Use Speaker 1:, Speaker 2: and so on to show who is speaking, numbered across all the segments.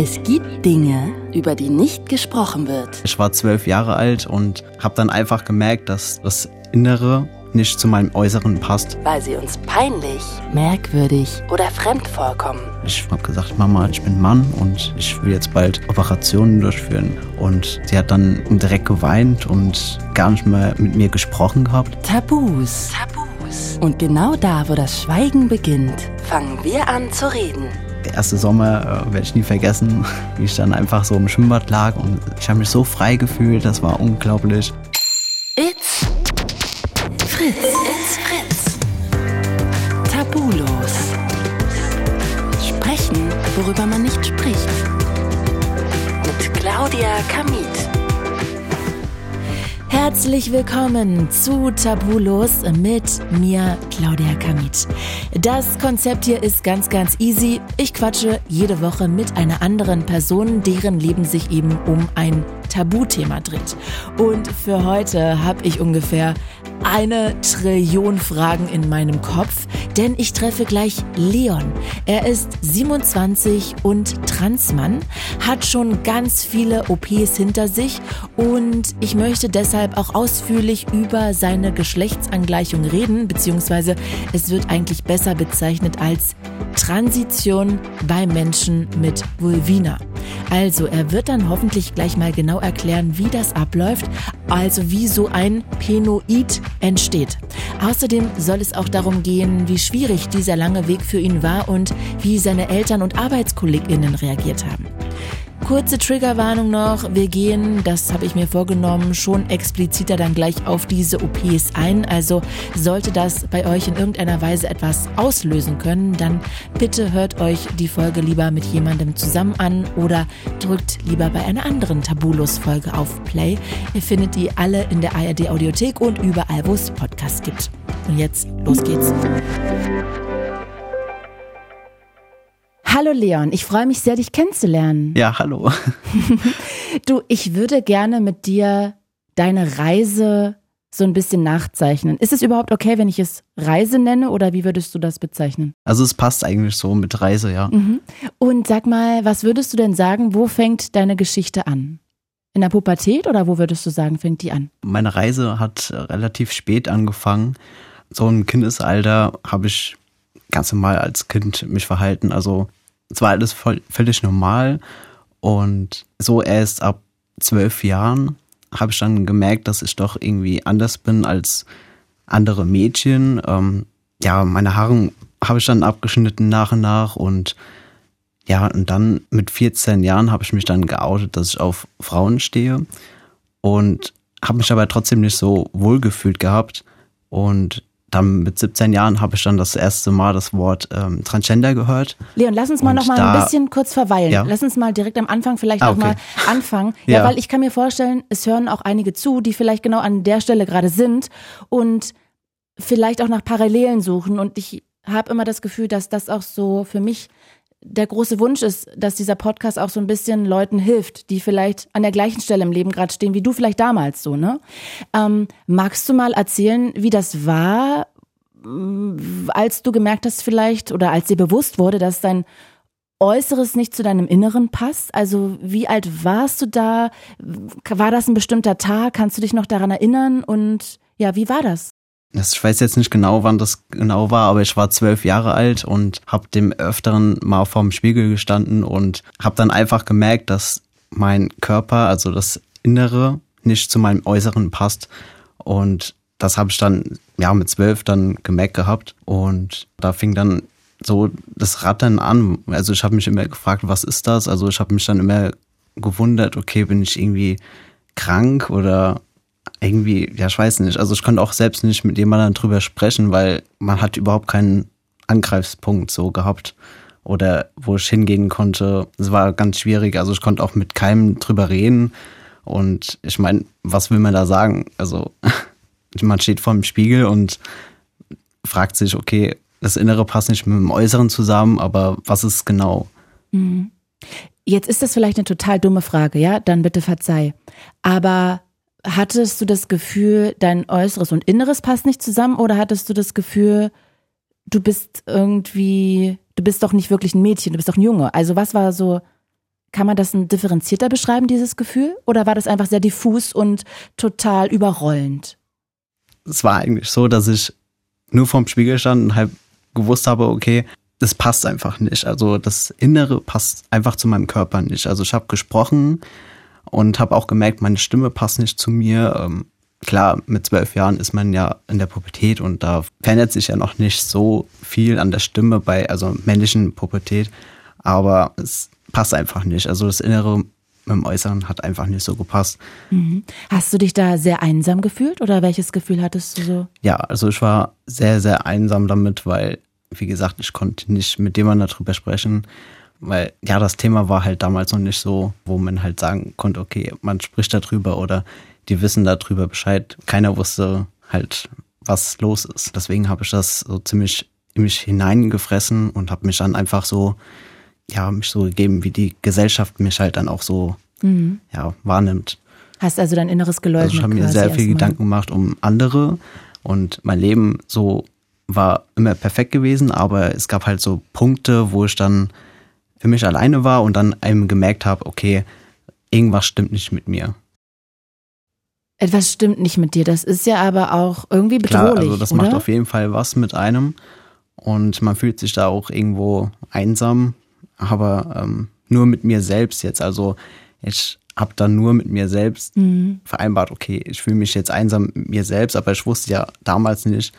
Speaker 1: Es gibt Dinge, über die nicht gesprochen wird.
Speaker 2: Ich war zwölf Jahre alt und habe dann einfach gemerkt, dass das Innere nicht zu meinem Äußeren passt.
Speaker 1: Weil sie uns peinlich, merkwürdig oder fremd vorkommen.
Speaker 2: Ich habe gesagt, Mama, ich bin Mann und ich will jetzt bald Operationen durchführen. Und sie hat dann direkt geweint und gar nicht mehr mit mir gesprochen gehabt.
Speaker 1: Tabus. Tabus. Und genau da, wo das Schweigen beginnt, fangen wir an zu reden.
Speaker 2: Der erste Sommer äh, werde ich nie vergessen, wie ich dann einfach so im Schwimmbad lag und ich habe mich so frei gefühlt, das war unglaublich.
Speaker 1: Herzlich willkommen zu Tabulos mit mir, Claudia Kamit. Das Konzept hier ist ganz, ganz easy. Ich quatsche jede Woche mit einer anderen Person, deren Leben sich eben um ein Tabuthema dreht. Und für heute habe ich ungefähr eine Trillion Fragen in meinem Kopf, denn ich treffe gleich Leon. Er ist 27 und Transmann, hat schon ganz viele OPs hinter sich und ich möchte deshalb auch ausführlich über seine Geschlechtsangleichung reden, beziehungsweise es wird eigentlich besser bezeichnet als Transition bei Menschen mit Vulvina. Also er wird dann hoffentlich gleich mal genau erklären, wie das abläuft, also wie so ein Penoid entsteht. Außerdem soll es auch darum gehen, wie schwierig dieser lange Weg für ihn war und wie seine Eltern und Arbeitskolleginnen reagiert haben. Kurze Triggerwarnung noch. Wir gehen, das habe ich mir vorgenommen, schon expliziter dann gleich auf diese OPs ein. Also sollte das bei euch in irgendeiner Weise etwas auslösen können, dann bitte hört euch die Folge lieber mit jemandem zusammen an oder drückt lieber bei einer anderen Tabulos-Folge auf Play. Ihr findet die alle in der ARD Audiothek und überall, wo es Podcasts gibt. Und jetzt, los geht's. Hallo Leon, ich freue mich sehr, dich kennenzulernen.
Speaker 2: Ja, hallo.
Speaker 1: du, ich würde gerne mit dir deine Reise so ein bisschen nachzeichnen. Ist es überhaupt okay, wenn ich es Reise nenne oder wie würdest du das bezeichnen?
Speaker 2: Also es passt eigentlich so mit Reise, ja.
Speaker 1: Mhm. Und sag mal, was würdest du denn sagen, wo fängt deine Geschichte an? In der Pubertät oder wo würdest du sagen, fängt die an?
Speaker 2: Meine Reise hat relativ spät angefangen. So im Kindesalter habe ich ganz normal als Kind mich verhalten. Also es war alles voll, völlig normal. Und so erst ab zwölf Jahren habe ich dann gemerkt, dass ich doch irgendwie anders bin als andere Mädchen. Ähm, ja, meine Haare habe ich dann abgeschnitten nach und nach und ja, und dann mit 14 Jahren habe ich mich dann geoutet, dass ich auf Frauen stehe und habe mich aber trotzdem nicht so wohl gefühlt gehabt und dann mit 17 Jahren habe ich dann das erste Mal das Wort ähm, Transgender gehört.
Speaker 1: Leon, lass uns mal noch mal da, ein bisschen kurz verweilen. Ja? Lass uns mal direkt am Anfang vielleicht ah, okay. noch mal anfangen. Ja, ja, weil ich kann mir vorstellen, es hören auch einige zu, die vielleicht genau an der Stelle gerade sind und vielleicht auch nach Parallelen suchen. Und ich habe immer das Gefühl, dass das auch so für mich der große Wunsch ist, dass dieser Podcast auch so ein bisschen Leuten hilft, die vielleicht an der gleichen Stelle im Leben gerade stehen, wie du vielleicht damals so, ne? Ähm, magst du mal erzählen, wie das war, als du gemerkt hast vielleicht oder als dir bewusst wurde, dass dein Äußeres nicht zu deinem Inneren passt? Also wie alt warst du da? War das ein bestimmter Tag? Kannst du dich noch daran erinnern? Und ja, wie war das?
Speaker 2: Ich weiß jetzt nicht genau, wann das genau war, aber ich war zwölf Jahre alt und habe dem Öfteren mal vorm Spiegel gestanden und habe dann einfach gemerkt, dass mein Körper, also das Innere, nicht zu meinem Äußeren passt. Und das habe ich dann ja mit zwölf dann gemerkt gehabt. Und da fing dann so das Rattern an. Also ich habe mich immer gefragt, was ist das? Also ich habe mich dann immer gewundert, okay, bin ich irgendwie krank oder irgendwie, ja, ich weiß nicht. Also ich konnte auch selbst nicht mit jemandem drüber sprechen, weil man hat überhaupt keinen Angreifspunkt so gehabt oder wo ich hingehen konnte. Es war ganz schwierig. Also ich konnte auch mit keinem drüber reden. Und ich meine, was will man da sagen? Also man steht vor dem Spiegel und fragt sich, okay, das Innere passt nicht mit dem Äußeren zusammen, aber was ist genau?
Speaker 1: Mhm. Jetzt ist das vielleicht eine total dumme Frage, ja? Dann bitte verzeih. Aber hattest du das Gefühl, dein Äußeres und Inneres passt nicht zusammen oder hattest du das Gefühl, du bist irgendwie, du bist doch nicht wirklich ein Mädchen, du bist doch ein Junge? Also was war so Kann man das differenzierter beschreiben, dieses Gefühl? Oder war das einfach sehr diffus und total überrollend?
Speaker 2: Es war eigentlich so, dass ich nur vorm Spiegel stand und halt gewusst habe, okay, das passt einfach nicht. Also das Innere passt einfach zu meinem Körper nicht. Also ich habe gesprochen und habe auch gemerkt, meine Stimme passt nicht zu mir. Ähm, klar, mit zwölf Jahren ist man ja in der Pubertät und da verändert sich ja noch nicht so viel an der Stimme bei, also männlichen Pubertät, aber es passt einfach nicht. Also das Innere mit dem Äußeren hat einfach nicht so gepasst.
Speaker 1: Mhm. Hast du dich da sehr einsam gefühlt oder welches Gefühl hattest du so?
Speaker 2: Ja, also ich war sehr, sehr einsam damit, weil, wie gesagt, ich konnte nicht mit jemandem darüber sprechen, weil ja, das Thema war halt damals noch nicht so, wo man halt sagen konnte, okay, man spricht darüber oder die wissen darüber Bescheid. Keiner wusste halt, was los ist. Deswegen habe ich das so ziemlich in mich hineingefressen und habe mich dann einfach so ja, mich so gegeben, wie die Gesellschaft mich halt dann auch so mhm. ja, wahrnimmt.
Speaker 1: Hast also dein inneres geleugnet?
Speaker 2: Also ich habe mir sehr viel Gedanken gemacht um andere und mein Leben so war immer perfekt gewesen, aber es gab halt so Punkte, wo ich dann für mich alleine war und dann einem gemerkt habe, okay, irgendwas stimmt nicht mit mir.
Speaker 1: Etwas stimmt nicht mit dir, das ist ja aber auch irgendwie bedrohlich. Klar, also
Speaker 2: das
Speaker 1: oder?
Speaker 2: macht auf jeden Fall was mit einem und man fühlt sich da auch irgendwo einsam aber ähm, nur mit mir selbst jetzt. Also ich habe dann nur mit mir selbst mhm. vereinbart, okay, ich fühle mich jetzt einsam mit mir selbst, aber ich wusste ja damals nicht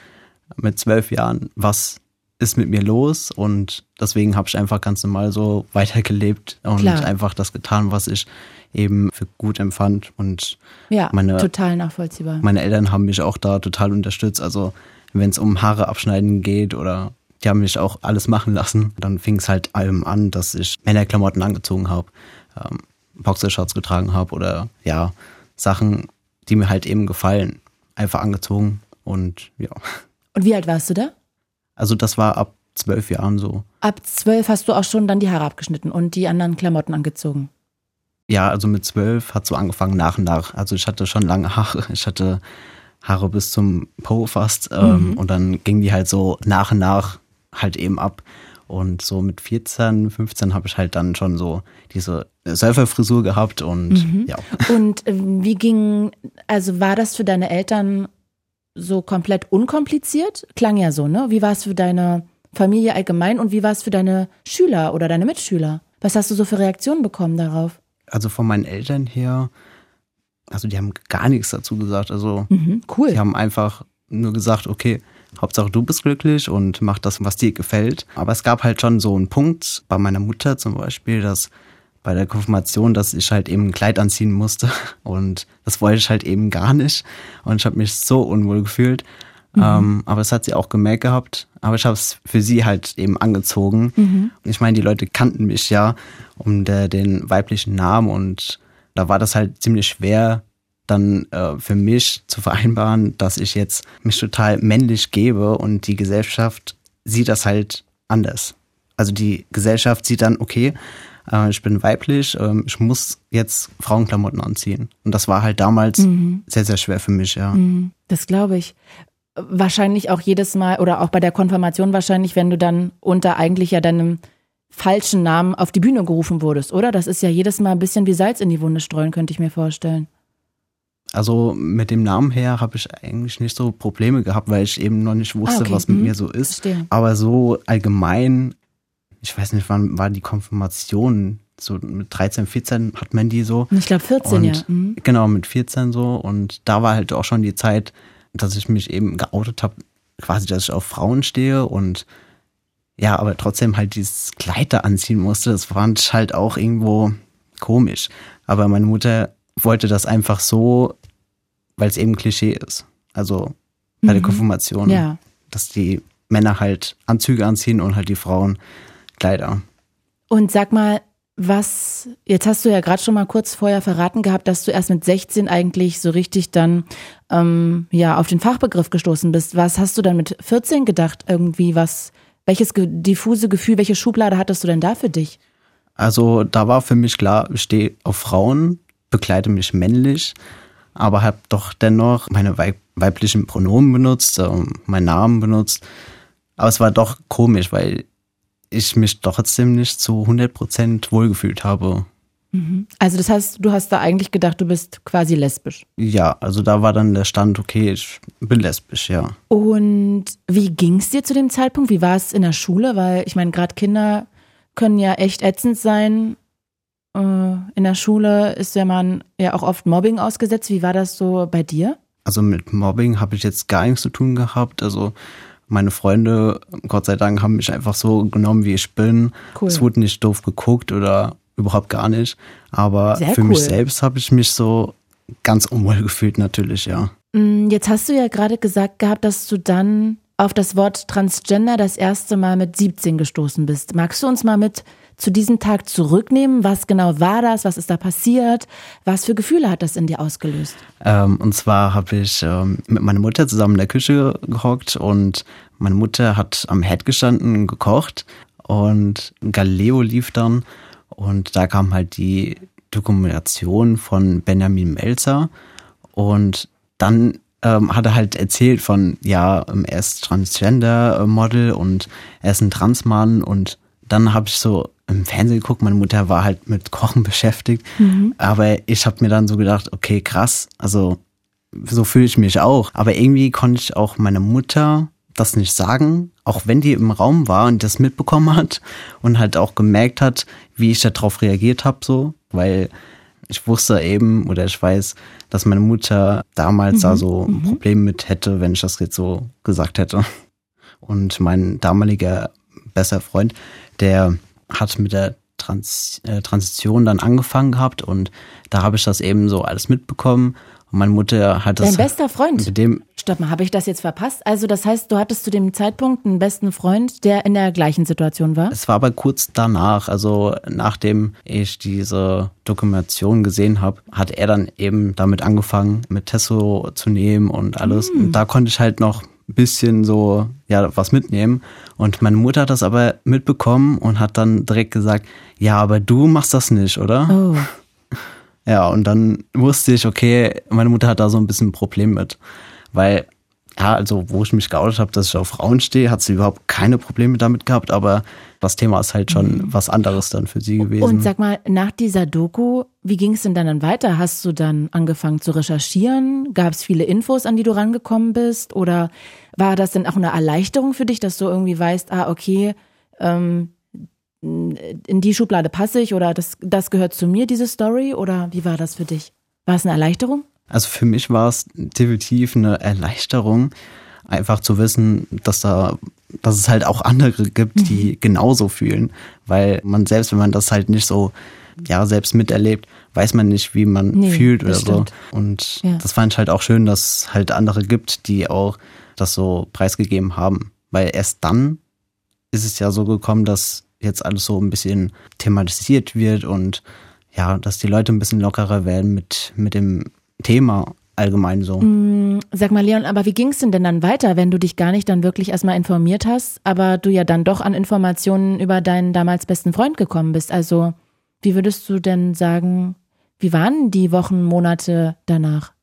Speaker 2: mit zwölf Jahren, was ist mit mir los und deswegen habe ich einfach ganz normal so weitergelebt und Klar. einfach das getan, was ich eben für gut empfand und
Speaker 1: ja, meine, total nachvollziehbar.
Speaker 2: Meine Eltern haben mich auch da total unterstützt, also wenn es um Haare abschneiden geht oder die haben mich auch alles machen lassen. Dann fing es halt allem an, dass ich Männerklamotten angezogen habe, ähm, Boxershorts getragen habe oder ja, Sachen, die mir halt eben gefallen, einfach angezogen und ja.
Speaker 1: Und wie alt warst du da?
Speaker 2: Also das war ab zwölf Jahren so.
Speaker 1: Ab zwölf hast du auch schon dann die Haare abgeschnitten und die anderen Klamotten angezogen?
Speaker 2: Ja, also mit zwölf hat so angefangen nach und nach. Also ich hatte schon lange Haare. Ich hatte Haare bis zum Po fast. Ähm, mhm. Und dann ging die halt so nach und nach halt eben ab. Und so mit 14, 15 habe ich halt dann schon so diese Surferfrisur gehabt und mhm. ja.
Speaker 1: Und äh, wie ging, also war das für deine Eltern so komplett unkompliziert? Klang ja so, ne? Wie war es für deine Familie allgemein und wie war es für deine Schüler oder deine Mitschüler? Was hast du so für Reaktionen bekommen darauf?
Speaker 2: Also von meinen Eltern her, also die haben gar nichts dazu gesagt. Also
Speaker 1: mhm, cool.
Speaker 2: Die haben einfach nur gesagt, okay, Hauptsache du bist glücklich und mach das, was dir gefällt. Aber es gab halt schon so einen Punkt bei meiner Mutter zum Beispiel, dass bei der Konfirmation, dass ich halt eben ein Kleid anziehen musste und das wollte ich halt eben gar nicht und ich habe mich so unwohl gefühlt. Mhm. Ähm, aber es hat sie auch gemerkt gehabt. Aber ich habe es für sie halt eben angezogen. Mhm. Ich meine, die Leute kannten mich ja um der, den weiblichen Namen und da war das halt ziemlich schwer, dann äh, für mich zu vereinbaren, dass ich jetzt mich total männlich gebe und die Gesellschaft sieht das halt anders. Also die Gesellschaft sieht dann, okay, äh, ich bin weiblich, äh, ich muss jetzt Frauenklamotten anziehen. Und das war halt damals mhm. sehr, sehr schwer für mich, ja. Mhm.
Speaker 1: Das glaube ich. Wahrscheinlich auch jedes Mal oder auch bei der Konfirmation wahrscheinlich, wenn du dann unter eigentlich ja deinem falschen Namen auf die Bühne gerufen wurdest, oder? Das ist ja jedes Mal ein bisschen wie Salz in die Wunde streuen, könnte ich mir vorstellen.
Speaker 2: Also mit dem Namen her habe ich eigentlich nicht so Probleme gehabt, weil ich eben noch nicht wusste, ah, okay. was mit mhm. mir so ist. Verstehe. Aber so allgemein, ich weiß nicht, wann war die Konfirmation? So mit 13, 14 hat man die so.
Speaker 1: Ich glaube 14,
Speaker 2: und,
Speaker 1: ja. Mhm.
Speaker 2: Genau, mit 14 so. Und da war halt auch schon die Zeit, dass ich mich eben geoutet habe, quasi, dass ich auf Frauen stehe und ja, aber trotzdem halt dieses Kleid da anziehen musste. Das fand ich halt auch irgendwo komisch. Aber meine Mutter wollte das einfach so, weil es eben Klischee ist. Also bei mhm. der Konfirmation, ja. dass die Männer halt Anzüge anziehen und halt die Frauen Kleider.
Speaker 1: Und sag mal, was, jetzt hast du ja gerade schon mal kurz vorher verraten gehabt, dass du erst mit 16 eigentlich so richtig dann ähm, ja auf den Fachbegriff gestoßen bist. Was hast du dann mit 14 gedacht irgendwie? Was, welches diffuse Gefühl, welche Schublade hattest du denn da für dich?
Speaker 2: Also da war für mich klar, ich stehe auf Frauen bekleide mich männlich, aber habe doch dennoch meine weiblichen Pronomen benutzt, äh, meinen Namen benutzt. Aber es war doch komisch, weil ich mich trotzdem nicht zu 100% wohlgefühlt habe
Speaker 1: Mhm. Also das heißt, du hast da eigentlich gedacht, du bist quasi lesbisch.
Speaker 2: Ja, also da war dann der Stand, okay, ich bin lesbisch, ja.
Speaker 1: Und wie ging es dir zu dem Zeitpunkt? Wie war es in der Schule? Weil ich meine, gerade Kinder können ja echt ätzend sein. Äh, in der Schule ist ja man ja auch oft Mobbing ausgesetzt. Wie war das so bei dir?
Speaker 2: Also mit Mobbing habe ich jetzt gar nichts zu tun gehabt. Also meine Freunde, Gott sei Dank, haben mich einfach so genommen, wie ich bin. Cool. Es wurde nicht doof geguckt oder überhaupt gar nicht. Aber Sehr für cool. mich selbst habe ich mich so ganz unwohl gefühlt natürlich, ja.
Speaker 1: Mm, jetzt hast du ja gerade gesagt gehabt, dass du dann auf das Wort Transgender das erste Mal mit 17 gestoßen bist. Magst du uns mal mit zu diesem Tag zurücknehmen? Was genau war das? Was ist da passiert? Was für Gefühle hat das in dir ausgelöst?
Speaker 2: Ähm, und zwar habe ich ähm, mit meiner Mutter zusammen in der Küche gehockt und meine Mutter hat am Herd gestanden gekocht und Galileo lief dann und da kam halt die Dokumentation von Benjamin Melzer. Und dann ähm, hat er halt erzählt von, ja, ähm, er ist Transgender-Model und er ist ein Transmann. Und dann habe ich so im Fernsehen geguckt, meine Mutter war halt mit Kochen beschäftigt. Mhm. Aber ich habe mir dann so gedacht, okay, krass, also so fühle ich mich auch. Aber irgendwie konnte ich auch meine Mutter das nicht sagen, auch wenn die im Raum war und das mitbekommen hat und halt auch gemerkt hat, wie ich darauf reagiert habe, so, weil ich wusste eben oder ich weiß, dass meine Mutter damals mhm. da so ein mhm. Problem mit hätte, wenn ich das jetzt so gesagt hätte. Und mein damaliger bester Freund, der hat mit der Trans äh, Transition dann angefangen gehabt und da habe ich das eben so alles mitbekommen und meine Mutter hat das.
Speaker 1: Dein bester Freund? Mit dem Stopp mal, habe ich das jetzt verpasst? Also, das heißt, du hattest zu dem Zeitpunkt einen besten Freund, der in der gleichen Situation war?
Speaker 2: Es war aber kurz danach, also nachdem ich diese Dokumentation gesehen habe, hat er dann eben damit angefangen, mit Tesso zu nehmen und alles. Mhm. Und da konnte ich halt noch bisschen so, ja, was mitnehmen. Und meine Mutter hat das aber mitbekommen und hat dann direkt gesagt, ja, aber du machst das nicht, oder? Oh. Ja, und dann wusste ich, okay, meine Mutter hat da so ein bisschen ein Problem mit. Weil, ja, also wo ich mich geoutet habe, dass ich auf Frauen stehe, hat sie überhaupt keine Probleme damit gehabt, aber das Thema ist halt schon mhm. was anderes dann für sie gewesen.
Speaker 1: Und sag mal, nach dieser Doku, wie ging es denn dann weiter? Hast du dann angefangen zu recherchieren? Gab es viele Infos, an die du rangekommen bist? Oder war das denn auch eine Erleichterung für dich, dass du irgendwie weißt, ah, okay, ähm, in die Schublade passe ich oder das, das gehört zu mir, diese Story? Oder wie war das für dich? War es eine Erleichterung?
Speaker 2: Also für mich war es definitiv eine Erleichterung, einfach zu wissen, dass da, dass es halt auch andere gibt, die mhm. genauso fühlen. Weil man selbst, wenn man das halt nicht so, ja, selbst miterlebt, weiß man nicht, wie man nee, fühlt oder so. Und ja. das fand ich halt auch schön, dass es halt andere gibt, die auch das so preisgegeben haben. Weil erst dann ist es ja so gekommen, dass jetzt alles so ein bisschen thematisiert wird und ja, dass die Leute ein bisschen lockerer werden mit, mit dem Thema allgemein so.
Speaker 1: Mm, sag mal, Leon, aber wie ging es denn denn dann weiter, wenn du dich gar nicht dann wirklich erstmal informiert hast, aber du ja dann doch an Informationen über deinen damals besten Freund gekommen bist? Also, wie würdest du denn sagen, wie waren die Wochen, Monate danach?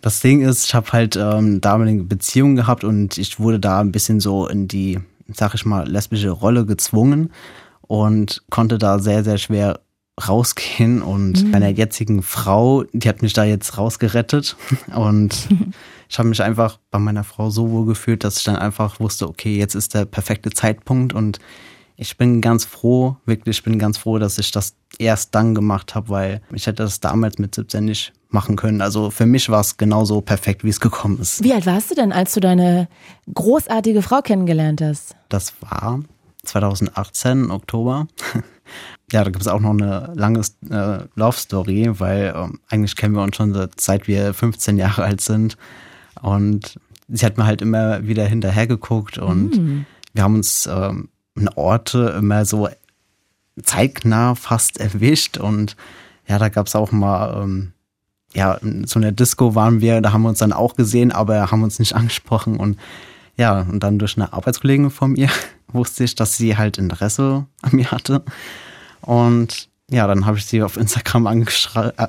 Speaker 2: Das Ding ist, ich habe halt ähm, damalige Beziehungen gehabt und ich wurde da ein bisschen so in die sag ich mal, lesbische Rolle gezwungen und konnte da sehr, sehr schwer rausgehen. Und mhm. meiner jetzigen Frau, die hat mich da jetzt rausgerettet. Und ich habe mich einfach bei meiner Frau so wohl gefühlt, dass ich dann einfach wusste, okay, jetzt ist der perfekte Zeitpunkt. Und ich bin ganz froh, wirklich, ich bin ganz froh, dass ich das erst dann gemacht habe, weil ich hätte das damals mit 17 nicht machen können. Also für mich war es genauso perfekt, wie es gekommen ist.
Speaker 1: Wie alt warst du denn, als du deine großartige Frau kennengelernt hast?
Speaker 2: Das war 2018, Oktober. ja, da gibt es auch noch eine lange äh, Love Story, weil ähm, eigentlich kennen wir uns schon seit wir 15 Jahre alt sind. Und sie hat mir halt immer wieder hinterher geguckt und mm. wir haben uns ähm, in Orte immer so zeitnah fast erwischt und ja, da gab es auch mal ähm, ja, so einer Disco waren wir, da haben wir uns dann auch gesehen, aber haben uns nicht angesprochen. Und ja, und dann durch eine Arbeitskollegin von mir wusste ich, dass sie halt Interesse an mir hatte. Und ja, dann habe ich sie auf Instagram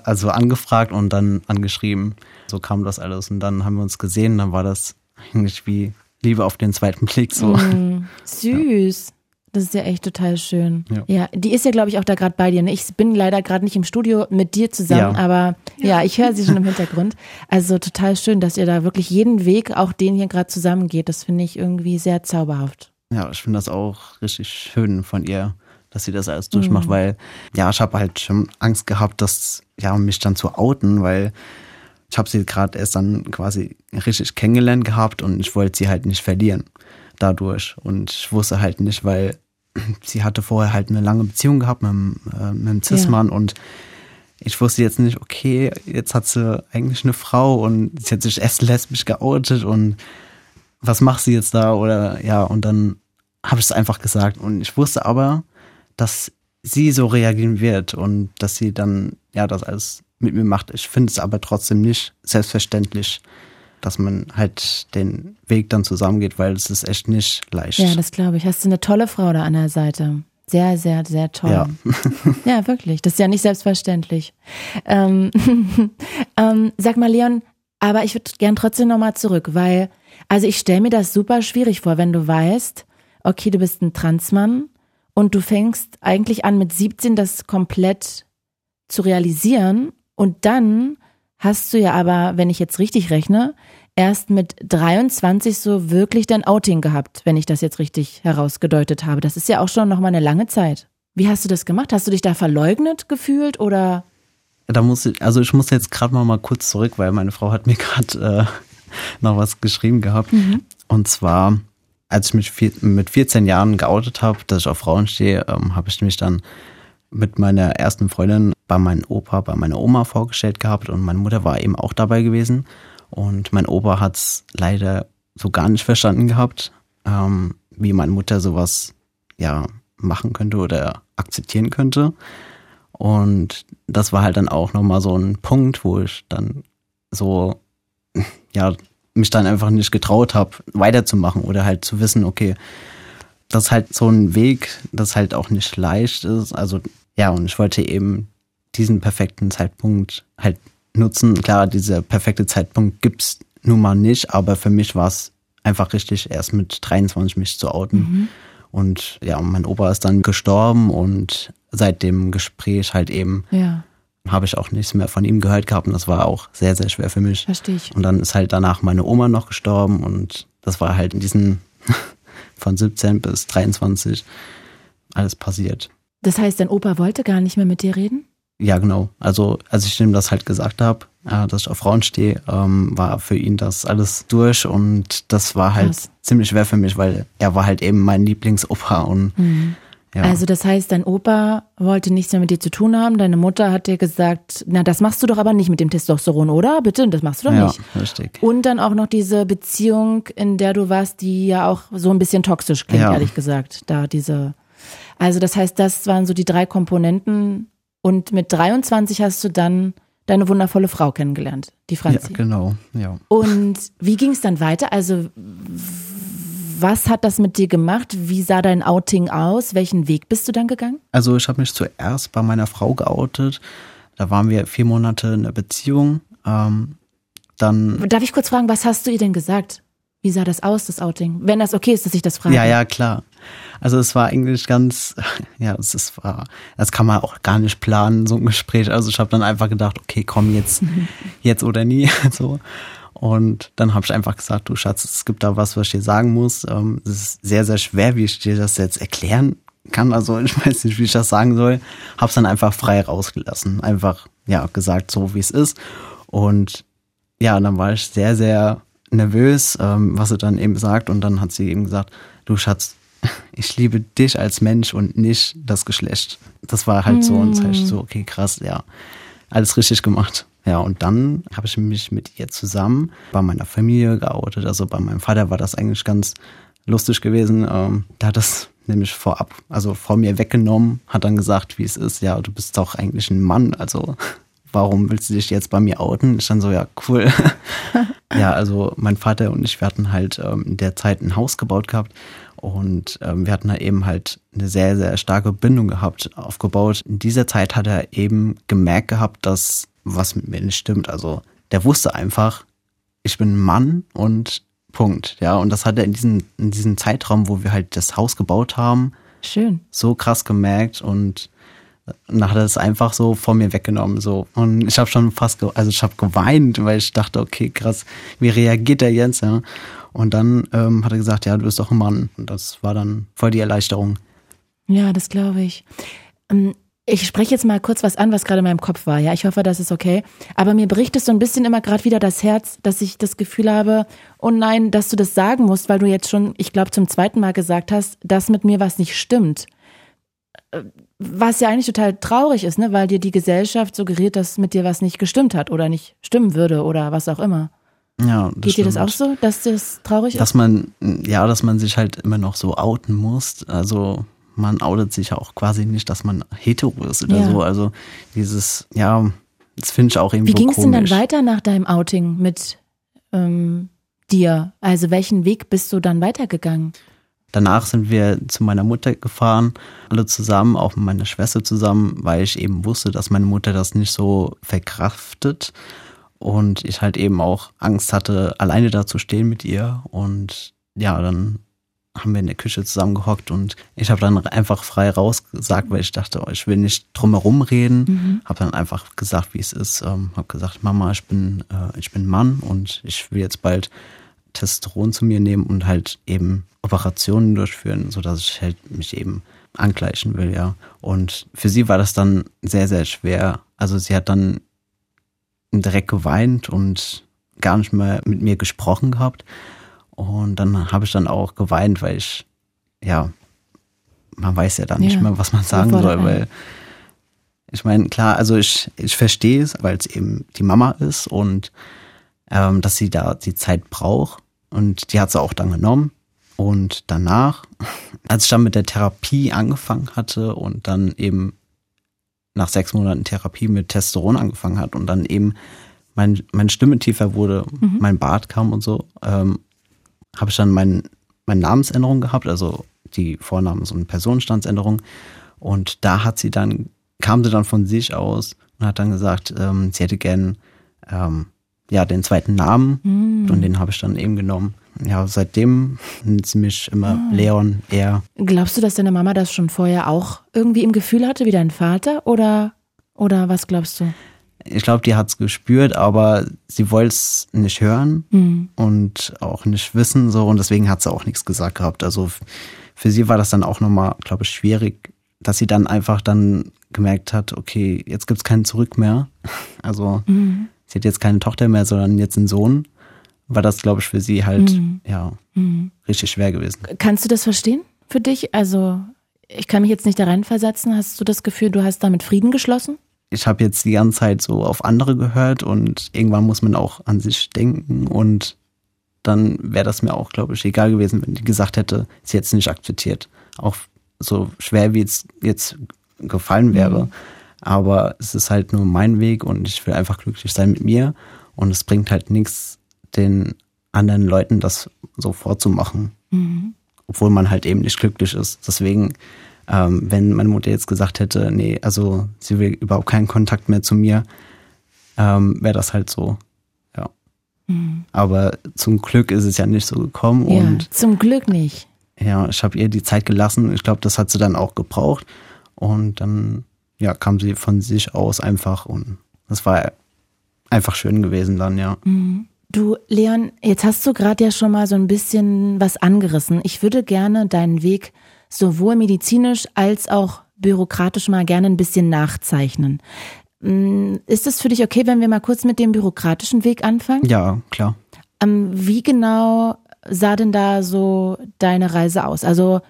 Speaker 2: also angefragt und dann angeschrieben. So kam das alles. Und dann haben wir uns gesehen, dann war das eigentlich wie Liebe auf den zweiten Blick so.
Speaker 1: Mm, süß. Ja. Das ist ja echt total schön.
Speaker 2: Ja.
Speaker 1: Ja, die ist ja, glaube ich, auch da gerade bei dir. ne? Ich bin leider gerade nicht im Studio mit dir zusammen,
Speaker 2: Ja.
Speaker 1: aber ja, ich höre sie schon im Hintergrund. Also total schön, dass ihr da wirklich jeden Weg, auch den hier gerade zusammengeht. Das finde ich irgendwie sehr zauberhaft.
Speaker 2: Ja, ich finde das auch richtig schön von ihr, dass sie das alles durchmacht, weil ja, ich habe halt schon Angst gehabt, dass ja mich dann zu outen, weil ich habe sie gerade erst dann quasi richtig kennengelernt gehabt und ich wollte sie halt nicht verlieren dadurch. Und ich wusste halt nicht, weil sie hatte vorher halt eine lange Beziehung gehabt mit, dem, äh, mit dem Cis-Mann und ich wusste jetzt nicht, okay, jetzt hat sie eigentlich eine Frau und sie hat sich erst lesbisch geoutet und was macht sie jetzt da? Oder ja und dann habe ich es einfach gesagt. Und ich wusste aber, dass sie so reagieren wird und dass sie dann ja das alles mit mir macht. Ich finde es aber trotzdem nicht selbstverständlich, dass man halt den Weg dann zusammengeht, weil es ist echt nicht leicht.
Speaker 1: Ja, das glaube ich. Hast du eine tolle Frau da an der Seite. Sehr, sehr, sehr toll.
Speaker 2: Ja.
Speaker 1: ja wirklich. Das ist ja nicht selbstverständlich. Ähm, ähm, sag mal, Leon, aber ich würde gern trotzdem nochmal zurück, weil, also ich stelle mir das super schwierig vor, wenn du weißt, okay, du bist ein Transmann und du fängst eigentlich an mit 17 das komplett zu realisieren und dann hast du ja aber, wenn ich jetzt richtig rechne, erst mit 23 so wirklich dein Outing gehabt, wenn ich das jetzt richtig herausgedeutet habe. Das ist ja auch schon nochmal eine lange Zeit. Wie hast du das gemacht? Hast du dich da verleugnet gefühlt oder?
Speaker 2: Da muss ich, also ich muss jetzt gerade mal, mal kurz zurück, weil meine Frau hat mir gerade äh, noch was geschrieben gehabt. Und zwar, als ich mich vier, mit 14 Jahren geoutet habe, dass ich auf Frauen stehe, ähm, habe ich mich dann mit meiner ersten Freundin bei meinem Opa, bei meiner Oma vorgestellt gehabt und meine Mutter war eben auch dabei gewesen. Und mein Opa hat es leider so gar nicht verstanden gehabt, ähm, wie meine Mutter sowas ja machen könnte oder akzeptieren könnte. Und das war halt dann auch nochmal so ein Punkt, wo ich dann so, ja, mich dann einfach nicht getraut habe, weiterzumachen oder halt zu wissen, okay, das ist halt so ein Weg, das halt auch nicht leicht ist. Also ja, und ich wollte eben diesen perfekten Zeitpunkt halt nutzen. Klar, dieser perfekte Zeitpunkt gibt's nun mal nicht, aber für mich war es einfach richtig, erst mit 23 mich zu outen. Und ja, mein Opa ist dann gestorben und seit dem Gespräch halt eben
Speaker 1: Ja,
Speaker 2: habe ich auch nichts mehr von ihm gehört gehabt und das war auch sehr, sehr schwer für mich.
Speaker 1: verstehe ich.
Speaker 2: Und dann ist halt danach meine Oma noch gestorben und das war halt in diesen von 17 bis 23 alles passiert.
Speaker 1: Das heißt, dein Opa wollte gar nicht mehr mit dir reden?
Speaker 2: Ja, genau. Also als ich ihm das halt gesagt habe, äh, dass ich auf Frauen stehe, ähm, war für ihn das alles durch und das war halt
Speaker 1: Krass.
Speaker 2: ziemlich schwer für mich, weil er war halt eben mein Lieblingsopa und ja.
Speaker 1: Also das heißt, dein Opa wollte nichts mehr mit dir zu tun haben. Deine Mutter hat dir gesagt, na, das machst du doch aber nicht mit dem Testosteron, oder? Bitte, das machst du doch
Speaker 2: ja,
Speaker 1: nicht.
Speaker 2: richtig.
Speaker 1: Und dann auch noch diese Beziehung, in der du warst, die ja auch so ein bisschen toxisch klingt,
Speaker 2: Ja.
Speaker 1: ehrlich gesagt. Da diese. Also das heißt, das waren so die drei Komponenten. Und mit 23 hast du dann deine wundervolle Frau kennengelernt, die
Speaker 2: Ja,
Speaker 1: Franzi.
Speaker 2: genau. Ja.
Speaker 1: Und wie ging es dann weiter? Also was hat das mit dir gemacht? Wie sah dein Outing aus? Welchen Weg bist du dann gegangen?
Speaker 2: Also ich habe mich zuerst bei meiner Frau geoutet. Da waren wir vier Monate in der Beziehung. Ähm, dann
Speaker 1: Darf ich kurz fragen, was hast du ihr denn gesagt? Wie sah das aus, das Outing? Wenn das okay ist, dass ich das frage.
Speaker 2: Ja, ja, klar. Also es war eigentlich ganz, ja, es ist war, das kann man auch gar nicht planen, so ein Gespräch. Also ich habe dann einfach gedacht, okay, komm jetzt, jetzt oder nie, so. Und dann habe ich einfach gesagt, du Schatz, es gibt da was, was ich dir sagen muss. Ähm, es ist sehr, sehr schwer, wie ich dir das jetzt erklären kann. Also ich weiß nicht, wie ich das sagen soll. Hab's dann einfach frei rausgelassen. Einfach, ja, gesagt, so wie es ist. Und ja, dann war ich sehr, sehr nervös, ähm, was sie dann eben sagt. Und dann hat sie eben gesagt, du Schatz, ich liebe dich als Mensch und nicht das Geschlecht. Das war halt so und ich so, okay, krass, ja, alles richtig gemacht. Ja, und dann habe ich mich mit ihr zusammen bei meiner Familie geoutet. Also bei meinem Vater war das eigentlich ganz lustig gewesen. Ähm, der hat das nämlich vorab, also vor mir weggenommen, hat dann gesagt, wie es ist. Ja, du bist doch eigentlich ein Mann, also warum willst du dich jetzt bei mir outen? Ich dann so, ja, cool. ja, also mein Vater und ich, wir hatten halt ähm, in der Zeit ein Haus gebaut gehabt und ähm, wir hatten da eben halt eine sehr, sehr starke Bindung gehabt, aufgebaut. In dieser Zeit hat er eben gemerkt gehabt, dass was mit mir nicht stimmt. Also der wusste einfach, ich bin ein Mann und Punkt. Ja, und das hat er in diesem, in diesem Zeitraum, wo wir halt das Haus gebaut haben,
Speaker 1: Schön.
Speaker 2: so krass gemerkt und dann hat er es einfach so von mir weggenommen so und ich habe schon fast also ich habe geweint weil ich dachte okay krass wie reagiert er jetzt ja und dann ähm, hat er gesagt ja du bist doch ein Mann und das war dann voll die Erleichterung
Speaker 1: Ja, das glaube ich. Ich spreche jetzt mal kurz was an, was gerade in meinem Kopf war. Ja, ich hoffe, das ist okay. Aber mir bricht es so ein bisschen immer gerade wieder das Herz, dass ich das Gefühl habe, oh nein, dass du das sagen musst, weil du jetzt schon, ich glaube, zum zweiten Mal gesagt hast, dass mit mir was nicht stimmt. Äh, Was ja eigentlich total traurig ist, ne, weil dir die Gesellschaft suggeriert, dass mit dir was nicht gestimmt hat oder nicht stimmen würde oder was auch immer.
Speaker 2: ja
Speaker 1: Geht dir das
Speaker 2: stimmt.
Speaker 1: auch so, dass das traurig ist?
Speaker 2: dass man ja dass man sich halt immer noch so outen muss also man outet sich ja auch quasi nicht dass man hetero ist oder
Speaker 1: Ja.
Speaker 2: so also dieses ja das finde ich auch irgendwie
Speaker 1: Wie ging es denn dann weiter nach deinem Outing mit ähm, dir? Also welchen Weg bist du dann weitergegangen?
Speaker 2: Danach sind wir zu meiner Mutter gefahren, alle zusammen, auch mit meiner Schwester zusammen, weil ich eben wusste, dass meine Mutter das nicht so verkraftet und ich halt eben auch Angst hatte, alleine da zu stehen mit ihr. Und ja, dann haben wir in der Küche zusammen gehockt und ich habe dann einfach frei rausgesagt, weil ich dachte, oh, ich will nicht drumherum reden.
Speaker 1: Mhm.
Speaker 2: Habe dann einfach gesagt, wie es ist. Ähm, habe gesagt, Mama, ich bin, äh, ich bin Mann und ich will jetzt bald Testosteron zu mir nehmen und halt eben Operationen durchführen, so dass ich halt mich eben angleichen will, ja. Und für sie war das dann sehr, sehr schwer. Also sie hat dann direkt geweint und gar nicht mehr mit mir gesprochen gehabt. Und dann habe ich dann auch geweint, weil ich, ja, man weiß ja dann
Speaker 1: Ja,
Speaker 2: nicht mehr, was man sagen soll, weil ich meine, klar, also ich, ich verstehe es, weil es eben die Mama ist und ähm, dass sie da die Zeit braucht. Und die hat sie auch dann genommen. Und danach, als ich dann mit der Therapie angefangen hatte und dann eben nach sechs Monaten Therapie mit Testosteron angefangen hat und dann eben mein, meine Stimme tiefer wurde, mein Bart kam und so, ähm, habe ich dann mein, meine Namensänderung gehabt, also die Vornamens- und Personenstandsänderung. Und da hat sie dann, kam sie dann von sich aus und hat dann gesagt, ähm, sie hätte gern ähm, ja, den zweiten Namen und den habe ich dann eben genommen. Ja, seitdem nennt sie mich immer Leon, er.
Speaker 1: Glaubst du, dass deine Mama das schon vorher auch irgendwie im Gefühl hatte, wie dein Vater? Oder, oder was glaubst du?
Speaker 2: Ich glaube, die hat's gespürt, aber sie wollte es nicht hören
Speaker 1: Mhm.
Speaker 2: und auch nicht wissen so und deswegen hat sie auch nichts gesagt gehabt. Also für sie war das dann auch nochmal, glaube ich, schwierig, dass sie dann einfach dann gemerkt hat, okay, jetzt gibt's kein Zurück mehr. Also
Speaker 1: Mhm.
Speaker 2: sie hat jetzt keine Tochter mehr, sondern jetzt einen Sohn. War das, glaube ich, für sie halt
Speaker 1: Mhm.
Speaker 2: ja richtig schwer gewesen.
Speaker 1: Kannst du das verstehen für dich? Also, ich kann mich jetzt nicht da reinversetzen. Hast du das Gefühl, du hast damit Frieden geschlossen?
Speaker 2: Ich habe jetzt die ganze Zeit so auf andere gehört und irgendwann muss man auch an sich denken und dann wäre das mir auch, glaube ich, egal gewesen, wenn die gesagt hätte, sie jetzt nicht akzeptiert. Auch so schwer wie es jetzt gefallen wäre. Aber es ist halt nur mein Weg und ich will einfach glücklich sein mit mir und es bringt halt nichts, den anderen Leuten das so vorzumachen. Obwohl man halt eben nicht glücklich ist. Deswegen ähm, wenn meine Mutter jetzt gesagt hätte, nee, also sie will überhaupt keinen Kontakt mehr zu mir, ähm, wäre das halt so. Ja. Aber zum Glück ist es ja nicht so gekommen und
Speaker 1: ja, zum Glück nicht.
Speaker 2: ja, ich habe ihr die Zeit gelassen. Ich glaube, das hat sie dann auch gebraucht. Und dann ja, kam sie von sich aus einfach und das war einfach schön gewesen dann, ja.
Speaker 1: Du, Leon, jetzt hast du gerade ja schon mal so ein bisschen was angerissen. Ich würde gerne deinen Weg sowohl medizinisch als auch bürokratisch mal gerne ein bisschen nachzeichnen. Mm, Ist es für dich okay, wenn wir mal kurz mit dem bürokratischen Weg anfangen?
Speaker 2: Ja, klar.
Speaker 1: Ähm, wie genau sah denn da so deine Reise aus? Also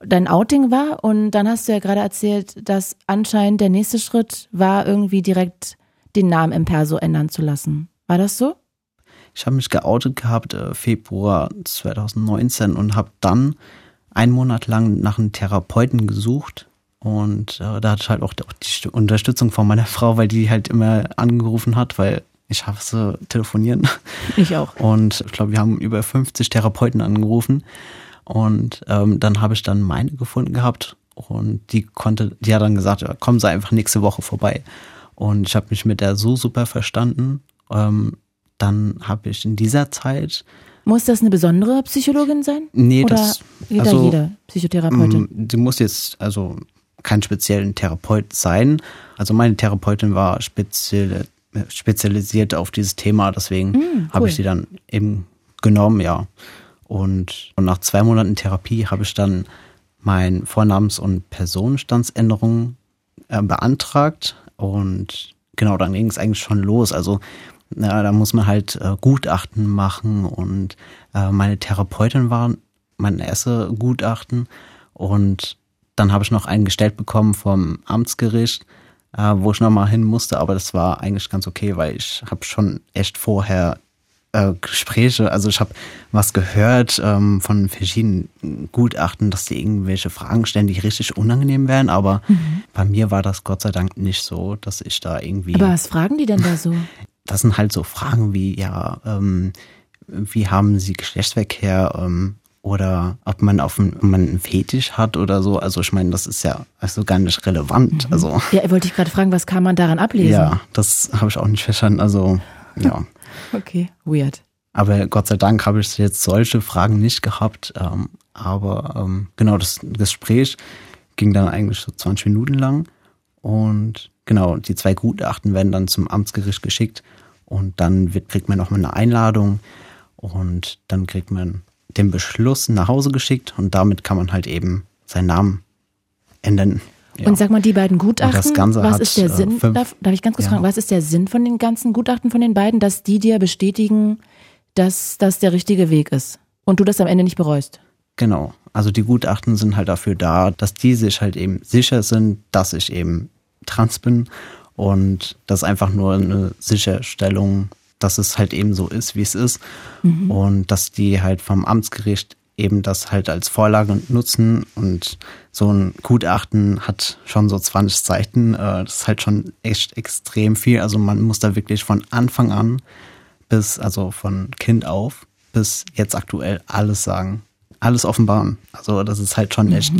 Speaker 1: dein Outing war und dann hast du ja gerade erzählt, dass anscheinend der nächste Schritt war, irgendwie direkt den Namen im Perso ändern zu lassen. War das so?
Speaker 2: Ich habe mich geoutet gehabt äh, Februar 2019 und habe dann einen Monat lang nach einem Therapeuten gesucht. Und äh, da hatte ich halt auch die St- Unterstützung von meiner Frau, weil die halt immer angerufen hat, weil ich hasse telefonieren.
Speaker 1: Ich auch.
Speaker 2: Und ich glaube, wir haben über 50 Therapeuten angerufen. Und ähm, dann habe ich dann meine gefunden gehabt. Und die konnte, die hat dann gesagt, ja, kommen Sie einfach nächste Woche vorbei. Und ich habe mich mit der so super verstanden. Ähm, dann habe ich in dieser Zeit
Speaker 1: Muss das eine besondere Psychologin sein?
Speaker 2: Nee,
Speaker 1: Oder
Speaker 2: das
Speaker 1: jeder,
Speaker 2: also,
Speaker 1: jede Psychotherapeutin?
Speaker 2: Mm, Die muss jetzt also kein speziellen Therapeut sein. Also meine Therapeutin war speziell, spezialisiert auf dieses Thema, deswegen
Speaker 1: Mm, cool.
Speaker 2: habe ich sie dann eben genommen, ja. Und, und nach zwei Monaten Therapie habe ich dann mein Vornamens- und Personenstandsänderung äh, beantragt und genau, dann ging es eigentlich schon los. Also ja, da muss man halt äh, Gutachten machen und äh, meine Therapeutin war mein erste Gutachten und dann habe ich noch einen gestellt bekommen vom Amtsgericht, äh, wo ich nochmal hin musste, aber das war eigentlich ganz okay, weil ich habe schon echt vorher äh, Gespräche, also ich habe was gehört ähm, von verschiedenen Gutachten, dass die irgendwelche Fragen stellen, die richtig unangenehm wären, aber bei mir war das Gott sei Dank nicht so, dass ich da irgendwie
Speaker 1: Aber was fragen die denn da so?
Speaker 2: das sind halt so Fragen wie, ja, ähm, wie haben Sie Geschlechtsverkehr ähm, oder ob man auf einen, ob man einen Fetisch hat oder so. Also ich meine, das ist ja also gar nicht relevant. Also
Speaker 1: Ja, wollte ich gerade fragen, was kann man daran ablesen?
Speaker 2: ja, das habe ich auch nicht verstanden. Also ja.
Speaker 1: Okay, weird.
Speaker 2: Aber Gott sei Dank habe ich jetzt solche Fragen nicht gehabt. Ähm, aber ähm, genau, das Gespräch ging dann eigentlich so 20 Minuten lang. Und genau, die zwei Gutachten werden dann zum Amtsgericht geschickt. Und dann wird, kriegt man nochmal eine Einladung. Und dann kriegt man den Beschluss nach Hause geschickt. Und damit kann man halt eben seinen Namen ändern. Ja.
Speaker 1: Und sag mal, die beiden Gutachten, was
Speaker 2: hat,
Speaker 1: ist der
Speaker 2: äh,
Speaker 1: Sinn?
Speaker 2: fünf-
Speaker 1: darf, darf ich ganz kurz
Speaker 2: Ja.
Speaker 1: fragen, was ist der Sinn von den ganzen Gutachten von den beiden, dass die dir bestätigen, dass das der richtige Weg ist und du das am Ende nicht bereust?
Speaker 2: Genau. Also die Gutachten sind halt dafür da, dass die sich halt eben sicher sind, dass ich eben trans bin. Und das ist einfach nur eine Sicherstellung, dass es halt eben so ist, wie es ist. Und dass die halt vom Amtsgericht eben das halt als Vorlage nutzen. Und so ein Gutachten hat schon so 20 Seiten. Äh, Das ist halt schon echt extrem viel. Also man muss da wirklich von Anfang an bis, also von Kind auf bis jetzt aktuell alles sagen. Alles offenbaren. Also das ist halt schon echt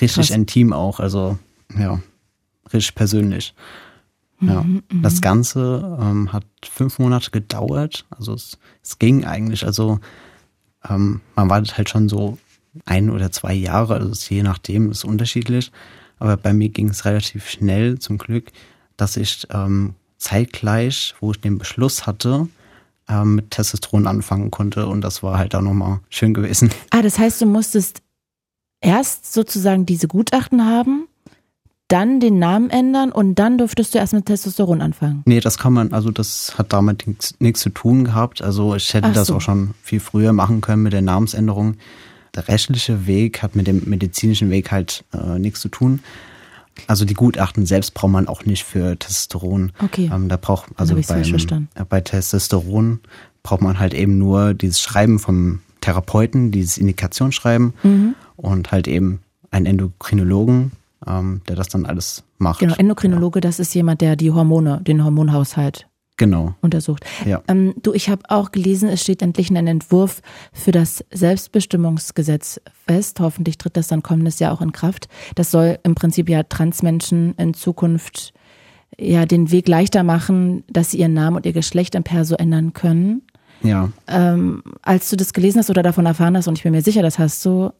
Speaker 2: richtig
Speaker 1: Krass.
Speaker 2: intim auch. Also ja, richtig persönlich. Ja. Das Ganze ähm, hat fünf Monate gedauert. Also es, es ging eigentlich. Also ähm, man wartet halt schon so ein oder zwei Jahre. Also es, je nachdem ist unterschiedlich. Aber bei mir ging es relativ schnell zum Glück, dass ich ähm, zeitgleich, wo ich den Beschluss hatte, ähm, mit Testosteron anfangen konnte. Und das war halt auch nochmal schön gewesen.
Speaker 1: Ah, das heißt, du musstest erst sozusagen diese Gutachten haben, dann den Namen ändern und dann durftest du erst mit Testosteron anfangen.
Speaker 2: Nee, das kann man, also das hat damit nichts- zu tun gehabt. Also ich hätte
Speaker 1: Ach
Speaker 2: das
Speaker 1: so.
Speaker 2: auch schon viel früher machen können mit der Namensänderung. Der rechtliche Weg hat mit dem medizinischen Weg halt äh, nichts zu tun. Also die Gutachten selbst braucht man auch nicht für Testosteron.
Speaker 1: Okay.
Speaker 2: Ähm, da braucht also beim, äh, bei Testosteron braucht man halt eben nur dieses Schreiben vom Therapeuten, dieses Indikationsschreiben
Speaker 1: Mhm.
Speaker 2: und halt eben einen Endokrinologen, ähm, der das dann alles macht.
Speaker 1: Genau, Endokrinologe, das ist jemand, der die Hormone, den Hormonhaushalt
Speaker 2: Genau.
Speaker 1: untersucht.
Speaker 2: Ja.
Speaker 1: Ähm, du, ich habe auch gelesen, es steht endlich ein Entwurf für das Selbstbestimmungsgesetz fest. Hoffentlich tritt das dann kommendes Jahr auch in Kraft. Das soll im Prinzip ja Transmenschen in Zukunft ja den Weg leichter machen, dass sie ihren Namen und ihr Geschlecht im Perso ändern können.
Speaker 2: Ja.
Speaker 1: Ähm, als du das gelesen hast oder davon erfahren hast, und ich bin mir sicher, das hast du,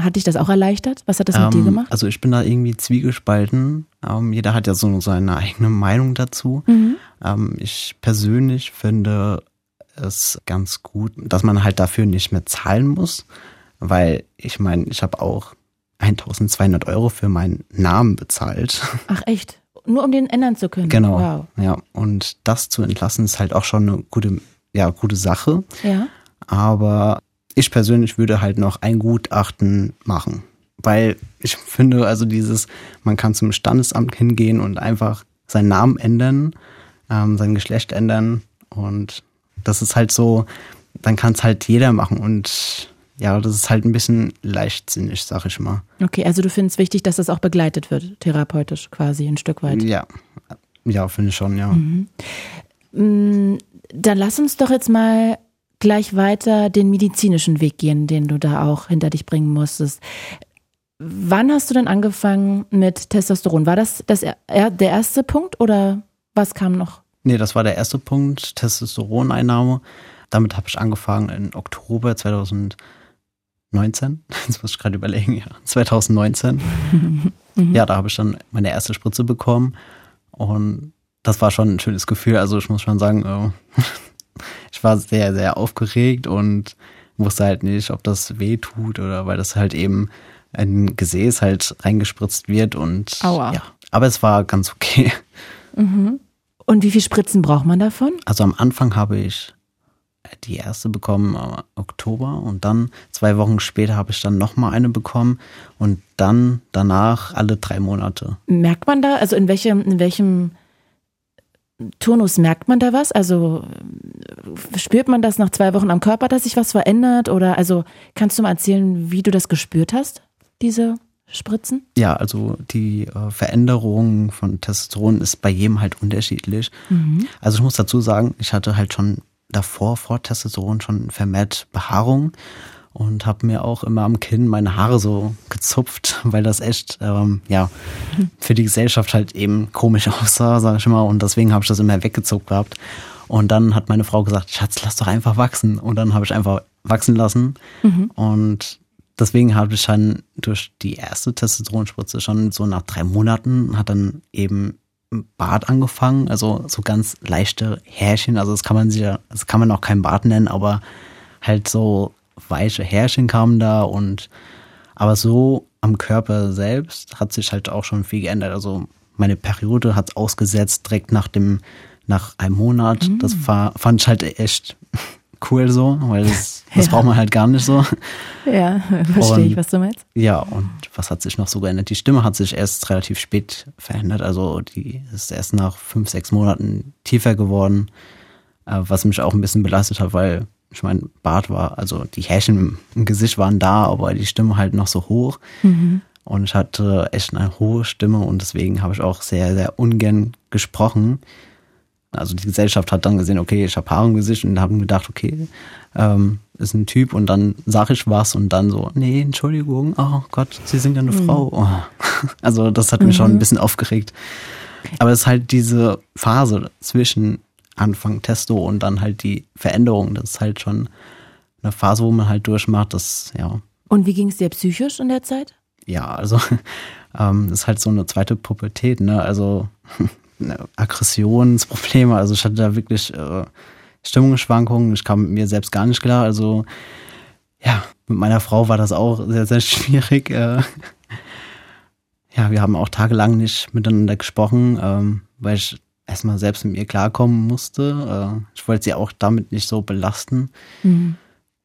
Speaker 1: hat dich das auch erleichtert? Was hat das mit dir
Speaker 2: Ähm,
Speaker 1: gemacht?
Speaker 2: Also ich bin da irgendwie zwiegespalten. Ähm, jeder hat ja so seine eigene Meinung dazu.
Speaker 1: Mhm.
Speaker 2: Ähm, ich persönlich finde es ganz gut, dass man halt dafür nicht mehr zahlen muss, weil ich meine, ich habe auch 1200 Euro für meinen Namen bezahlt.
Speaker 1: Ach echt? Nur um den ändern zu können?
Speaker 2: Genau.
Speaker 1: Wow.
Speaker 2: Ja, und das zu entlassen ist halt auch schon eine gute, ja, gute Sache.
Speaker 1: Ja.
Speaker 2: Aber ich persönlich würde halt noch ein Gutachten machen. Weil ich finde, also dieses, man kann zum Standesamt hingehen und einfach seinen Namen ändern, ähm, sein Geschlecht ändern. Und das ist halt so, dann kann es halt jeder machen. Und ja, das ist halt ein bisschen leichtsinnig, sag ich mal.
Speaker 1: Okay, also du findest wichtig, dass das auch begleitet wird, therapeutisch quasi ein Stück weit.
Speaker 2: Ja. Ja, finde ich schon, ja.
Speaker 1: Mm, Dann lass uns doch jetzt mal gleich weiter den medizinischen Weg gehen, den du da auch hinter dich bringen musstest. Wann hast du denn angefangen mit Testosteron? War das, das er, der erste Punkt oder was kam noch?
Speaker 2: Nee, das war der erste Punkt, Testosteroneinnahme. damit habe ich angefangen in Oktober 2019. Jetzt muss ich gerade überlegen, ja, 2019. Mhm. Ja, da habe ich dann meine erste Spritze bekommen und das war schon ein schönes Gefühl. Also ich muss schon sagen, äh, ich war sehr, sehr aufgeregt und wusste halt nicht, ob das weh tut oder weil das halt eben ein Gesäß halt reingespritzt wird und
Speaker 1: Aua.
Speaker 2: ja. Aber es war ganz okay.
Speaker 1: Mhm. Und wie viele Spritzen braucht man davon?
Speaker 2: Also am Anfang habe ich die erste bekommen im Oktober und dann zwei Wochen später habe ich dann nochmal eine bekommen und dann danach alle drei Monate.
Speaker 1: Merkt man da, also in welchem, in welchem Turnus merkt man da was? Also spürt man das nach zwei Wochen am Körper, dass sich was verändert? Oder also kannst du mal erzählen, wie du das gespürt hast, diese Spritzen?
Speaker 2: Ja, also die äh, Veränderung von Testosteron ist bei jedem halt unterschiedlich. Mhm. Also ich muss dazu sagen, ich hatte halt schon davor, vor Testosteron, schon vermehrt Behaarung und habe mir auch immer am Kinn meine Haare so gezupft, weil das echt ähm, ja für die Gesellschaft halt eben komisch aussah, sag ich mal. Und deswegen habe ich das immer weggezupft gehabt. Und dann hat meine Frau gesagt, Schatz, lass doch einfach wachsen. Und dann habe ich einfach wachsen lassen. Mhm. Und deswegen habe ich dann durch die erste Testosteronspritze schon so nach drei Monaten hat dann eben Bart angefangen, also so ganz leichte Härchen. Also das kann man sich ja, das kann man auch kein Bart nennen, aber halt so weiche Härchen kamen da und aber so am Körper selbst hat sich halt auch schon viel geändert. Also meine Periode hat ausgesetzt direkt nach dem nach einem Monat. Mhm. Das war, fand ich halt echt cool so, weil das, das ja. braucht man halt gar nicht so.
Speaker 1: Ja, verstehe ich, was du meinst.
Speaker 2: Ja, und was hat sich noch so geändert? Die Stimme hat sich erst relativ spät verändert. Also die ist erst nach fünf, sechs Monaten tiefer geworden, äh, was mich auch ein bisschen belastet hat, weil ich meine, Bart war, also die Härchen im Gesicht waren da, aber die Stimme halt noch so hoch. Mhm. Und ich hatte echt eine hohe Stimme und deswegen habe ich auch sehr, sehr ungern gesprochen. Also die Gesellschaft hat dann gesehen, okay, ich habe Haare im Gesicht und haben gedacht, okay, ähm, ist ein Typ und dann sage ich was und dann so, nee, Entschuldigung, oh Gott, Sie sind ja eine mhm. Frau. Oh. Also das hat mich mhm. schon ein bisschen aufgeregt. Aber es ist halt diese Phase zwischen Anfang Testo und dann halt die Veränderung. Das ist halt schon eine Phase, wo man halt durchmacht. Das, ja.
Speaker 1: Und wie ging es dir psychisch in der Zeit?
Speaker 2: Ja, also ähm, ist halt so eine zweite Pubertät, ne? Also Aggressionsprobleme. Also ich hatte da wirklich äh, Stimmungsschwankungen. Ich kam mit mir selbst gar nicht klar. Also ja, mit meiner Frau war das auch sehr, sehr schwierig. Äh, ja, wir haben auch tagelang nicht miteinander gesprochen, ähm, weil ich erstmal selbst mit mir klarkommen musste. Äh, ich wollte sie auch damit nicht so belasten. Mhm.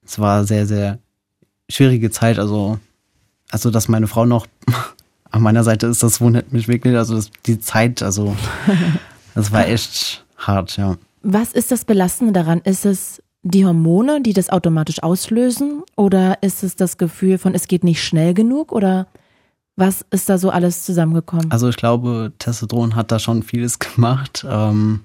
Speaker 2: Es war sehr, sehr schwierige Zeit. Also, also dass meine Frau noch an meiner Seite ist, das wundert mich wirklich. Also das, die Zeit, also das war echt hart, ja.
Speaker 1: Was ist das Belastende daran? Ist es die Hormone, die das automatisch auslösen? Oder ist es das Gefühl von, es geht nicht schnell genug? Oder was ist da so alles zusammengekommen?
Speaker 2: Also ich glaube, Testosteron hat da schon vieles gemacht. Ähm,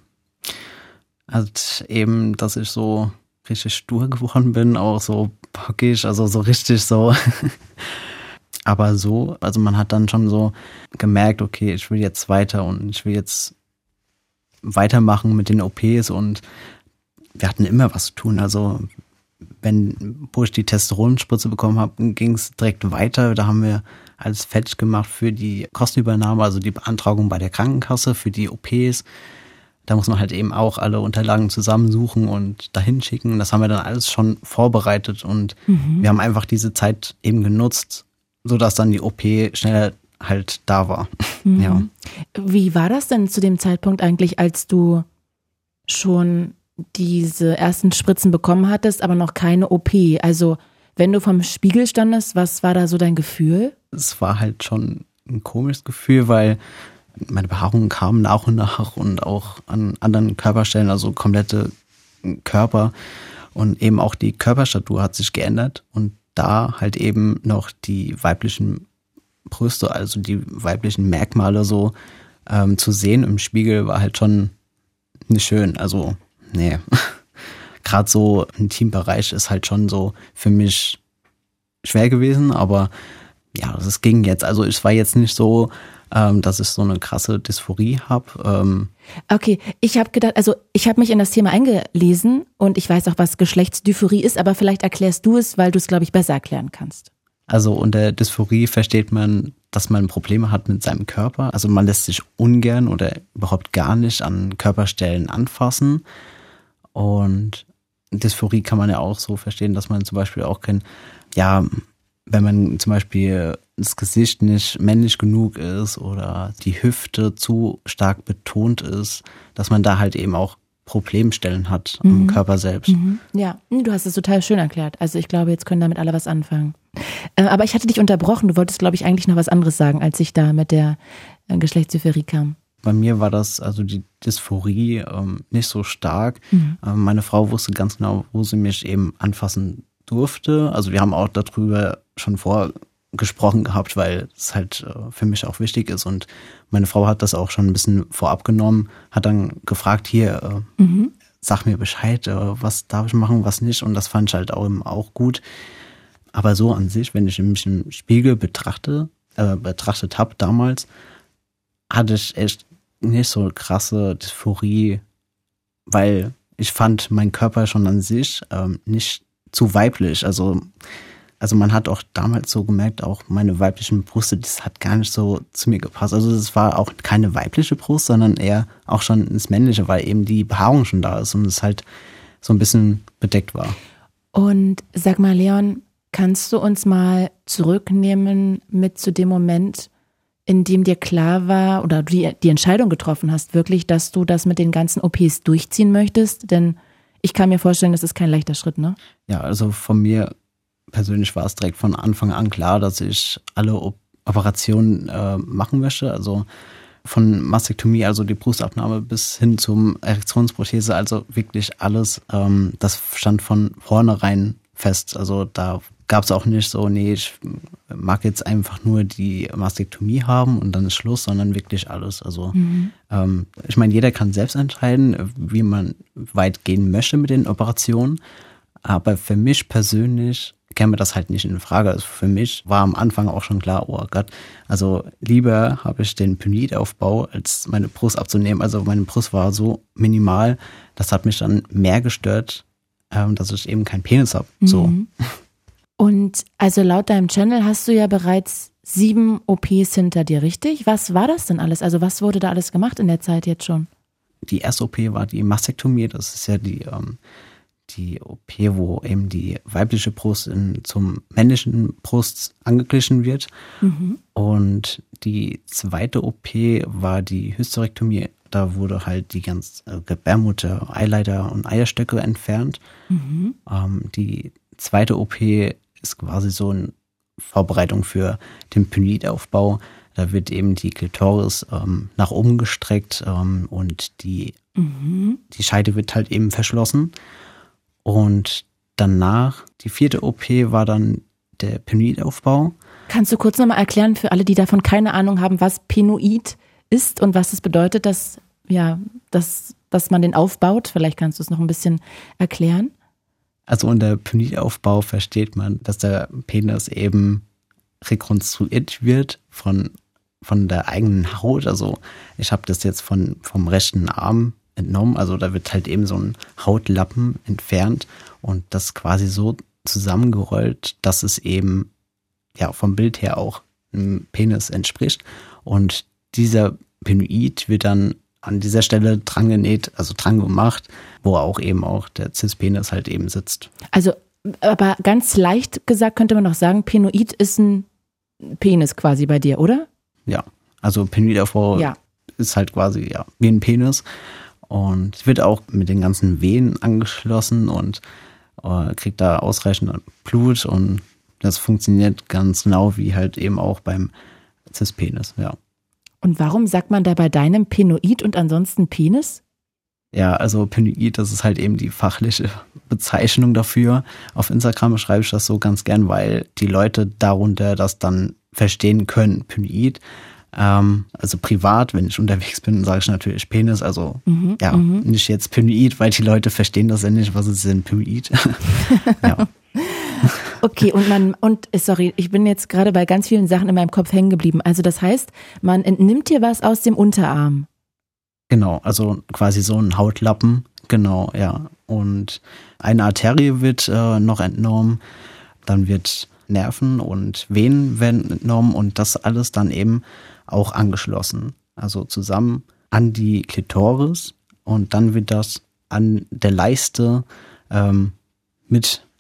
Speaker 2: halt eben, dass ich so richtig stur geworden bin, auch so bockig, also so richtig so. Aber so, also man hat dann schon so gemerkt, okay, ich will jetzt weiter und ich will jetzt weitermachen mit den OPs und wir hatten immer was zu tun. Also wenn, wo ich die Testosteronspritze bekommen habe, ging es direkt weiter. Da haben wir alles fertig gemacht für die Kostenübernahme, also die Beantragung bei der Krankenkasse für die OPs. Da muss man halt eben auch alle Unterlagen zusammensuchen und dahin schicken. Das haben wir dann alles schon vorbereitet und mhm. wir haben einfach diese Zeit eben genutzt, sodass dann die OP schneller halt da war. Mhm. Ja.
Speaker 1: Wie war das denn zu dem Zeitpunkt eigentlich, als du schon diese ersten Spritzen bekommen hattest, aber noch keine OP? Also, wenn du vom Spiegel standest, was war da so dein Gefühl?
Speaker 2: Es war halt schon ein komisches Gefühl, weil meine Behaarungen kamen nach und nach und auch an anderen Körperstellen, also komplette Körper und eben auch die Körperstatur hat sich geändert und da halt eben noch die weiblichen Brüste, also die weiblichen Merkmale so ähm, zu sehen im Spiegel war halt schon nicht schön. Also, nee. Gerade so ein Teambereich ist halt schon so für mich schwer gewesen, aber ja, das ging jetzt. Also es war jetzt nicht so, ähm, dass ich so eine krasse Dysphorie habe. Ähm,
Speaker 1: okay, ich habe gedacht, also ich habe mich in das Thema eingelesen und ich weiß auch, was Geschlechtsdysphorie ist, aber vielleicht erklärst du es, weil du es, glaube ich, besser erklären kannst.
Speaker 2: Also unter Dysphorie versteht man, dass man Probleme hat mit seinem Körper. Also man lässt sich ungern oder überhaupt gar nicht an Körperstellen anfassen. Und Dysphorie kann man ja auch so verstehen, dass man zum Beispiel auch kein, ja, wenn man zum Beispiel das Gesicht nicht männlich genug ist oder die Hüfte zu stark betont ist, dass man da halt eben auch Problemstellen hat mhm. am Körper selbst. Mhm.
Speaker 1: Ja, du hast es total schön erklärt. Also ich glaube, jetzt können damit alle was anfangen. Äh, aber ich hatte dich unterbrochen. Du wolltest, glaube ich, eigentlich noch was anderes sagen, als ich da mit der äh, Geschlechtsdysphorie kam.
Speaker 2: Bei mir war das, also die Dysphorie, ähm, nicht so stark. Mhm. Ähm, meine Frau wusste ganz genau, wo sie mich eben anfassen durfte. Also wir haben auch darüber schon vorgesprochen gehabt, weil es halt äh, für mich auch wichtig ist. Und meine Frau hat das auch schon ein bisschen vorab genommen, hat dann gefragt, hier, äh, mhm. sag mir Bescheid, äh, was darf ich machen, was nicht. Und das fand ich halt auch, auch gut. Aber so an sich, wenn ich mich im Spiegel betrachte, äh, betrachtet habe damals, hatte ich echt nicht so krasse Dysphorie, weil ich fand mein Körper schon an sich ähm, nicht zu weiblich. Also, also man hat auch damals so gemerkt, auch meine weiblichen Brüste, das hat gar nicht so zu mir gepasst. Also es war auch keine weibliche Brust, sondern eher auch schon ins Männliche, weil eben die Behaarung schon da ist und es halt so ein bisschen bedeckt war.
Speaker 1: Und sag mal, Leon, kannst du uns mal zurücknehmen mit zu dem Moment, in dem dir klar war oder du die, Entscheidung getroffen hast, wirklich, dass du das mit den ganzen OPs durchziehen möchtest? Denn ich kann mir vorstellen, das ist kein leichter Schritt, ne?
Speaker 2: Ja, also von mir persönlich war es direkt von Anfang an klar, dass ich alle Operationen äh, machen möchte. Also von Mastektomie, also die Brustabnahme, bis hin zum Erektionsprothese, also wirklich alles. Ähm, das stand von vornherein fest. Also da gab es auch nicht so, nee, ich mag jetzt einfach nur die Mastektomie haben und dann ist Schluss, sondern wirklich alles. Also mhm. ähm, ich meine, jeder kann selbst entscheiden, wie man weit gehen möchte mit den Operationen. Aber für mich persönlich käme das halt nicht in Frage. Also für mich war am Anfang auch schon klar, oh Gott, also lieber habe ich den Penidaufbau, als meine Brust abzunehmen. Also meine Brust war so minimal, das hat mich dann mehr gestört, ähm, dass ich eben keinen Penis habe. So.
Speaker 1: Und also laut deinem Channel hast du ja bereits sieben OPs hinter dir, richtig? Was war das denn alles? Also was wurde da alles gemacht in der Zeit jetzt schon?
Speaker 2: Die erste OP war die Mastektomie. Das ist ja die, ähm, die OP, wo eben die weibliche Brust in, zum männlichen Brust angeglichen wird. Mhm. Und die zweite OP war die Hysterektomie. Da wurde halt die ganze äh, Gebärmutter, Eileiter und Eierstöcke entfernt. Mhm. Ähm, die zweite OP ist quasi so eine Vorbereitung für den Pynidaufbau. Da wird eben die Klitoris ähm, nach oben gestreckt ähm, und die, mhm. die Scheide wird halt eben verschlossen. Und danach, die vierte OP war dann der Penoidaufbau.
Speaker 1: Kannst du kurz nochmal erklären für alle, die davon keine Ahnung haben, was Penoid ist und was es bedeutet, dass, ja, dass, dass man den aufbaut? Vielleicht kannst du es noch ein bisschen erklären.
Speaker 2: Also unter Penisaufbau versteht man, dass der Penis eben rekonstruiert wird von, von der eigenen Haut. Also ich habe das jetzt von, vom rechten Arm entnommen. Also da wird halt eben so ein Hautlappen entfernt und das quasi so zusammengerollt, dass es eben ja vom Bild her auch einem Penis entspricht. Und dieser Penoid wird dann an dieser Stelle dran genäht, also dran gemacht, wo auch eben auch der Cis-Penis halt eben sitzt.
Speaker 1: Also, aber ganz leicht gesagt könnte man auch sagen, Penoid ist ein Penis quasi bei dir, oder?
Speaker 2: Ja, also Penoidaufbau ja. ist halt quasi ja wie ein Penis und wird auch mit den ganzen Venen angeschlossen und äh, kriegt da ausreichend Blut und das funktioniert ganz genau wie halt eben auch beim Cis-Penis, ja.
Speaker 1: Und warum sagt man da bei deinem Penoid und ansonsten Penis?
Speaker 2: Ja, also Penoid, das ist halt eben die fachliche Bezeichnung dafür. Auf Instagram schreibe ich das so ganz gern, weil die Leute darunter das dann verstehen können. Penoid. Ähm, also privat, wenn ich unterwegs bin, sage ich natürlich Penis. Also mhm, ja, mhm. nicht jetzt Penoid, weil die Leute verstehen das ja nicht, was ist denn Penoid. ja.
Speaker 1: Okay, und man, und sorry, ich bin jetzt gerade bei ganz vielen Sachen in meinem Kopf hängen geblieben. Also das heißt, man entnimmt dir was aus dem Unterarm.
Speaker 2: Genau, also quasi so ein Hautlappen, genau, ja. Und eine Arterie wird äh, noch entnommen, dann wird Nerven und Venen werden entnommen und das alles dann eben auch angeschlossen. Also zusammen an die Klitoris und dann wird das an der Leiste ähm,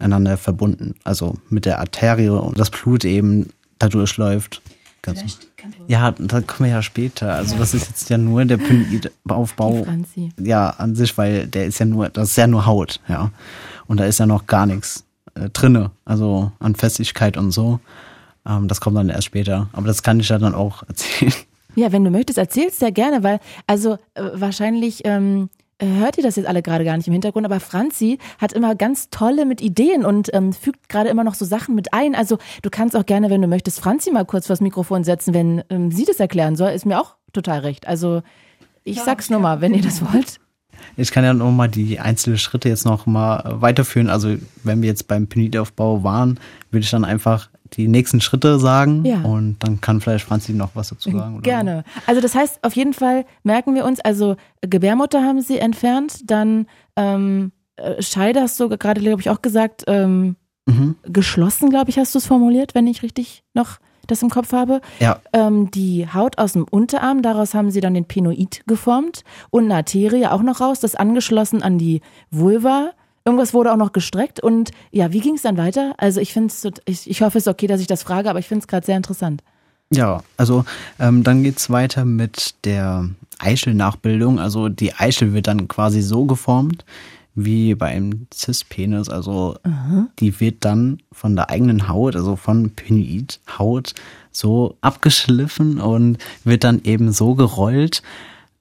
Speaker 2: miteinander verbunden. Also mit der Arterie und das Blut eben da durchläuft. Ganz ja, da kommen wir ja später. Also das ist jetzt ja nur der Penoidaufbau. Ja, an sich, weil der ist ja nur, das ist ja nur Haut, ja. Und da ist ja noch gar nichts äh, drinne, also an Festigkeit und so. Ähm, das kommt dann erst später. Aber das kann ich ja dann auch erzählen.
Speaker 1: Ja, wenn du möchtest, erzählst sehr gerne, weil also äh, wahrscheinlich ähm, hört ihr das jetzt alle gerade gar nicht im Hintergrund, aber Franzi hat immer ganz tolle mit Ideen und ähm, fügt gerade immer noch so Sachen mit ein. Also du kannst auch gerne, wenn du möchtest, Franzi mal kurz vors Mikrofon setzen, wenn ähm, sie das erklären soll, ist mir auch total recht. Also ich ja, sag's nur mal, wenn ihr das wollt.
Speaker 2: Ich kann ja noch mal die einzelnen Schritte jetzt noch mal weiterführen. Also wenn wir jetzt beim Penidaufbau waren, würde ich dann einfach die nächsten Schritte sagen ja. und dann kann vielleicht Franzi noch was dazu sagen.
Speaker 1: Oder? Gerne. Also das heißt, auf jeden Fall merken wir uns, also Gebärmutter haben sie entfernt, dann ähm, äh, Scheide hast du gerade, glaube ich, auch gesagt, ähm, mhm. geschlossen, glaube ich, hast du es formuliert, wenn ich richtig noch das im Kopf habe.
Speaker 2: Ja.
Speaker 1: Ähm, die Haut aus dem Unterarm, daraus haben sie dann den Penoid geformt und eine Arterie auch noch raus, das angeschlossen an die Vulva Irgendwas wurde auch noch gestreckt und ja, wie ging es dann weiter? Also ich finde es, ich, ich hoffe, es ist okay, dass ich das frage, aber ich finde es gerade sehr interessant.
Speaker 2: Ja, also ähm, dann geht's weiter mit der Eichelnachbildung. Also die Eichel wird dann quasi so geformt wie beim Cis-Penis. Also Aha. die wird dann von der eigenen Haut, also von Penoid-Haut, so abgeschliffen und wird dann eben so gerollt,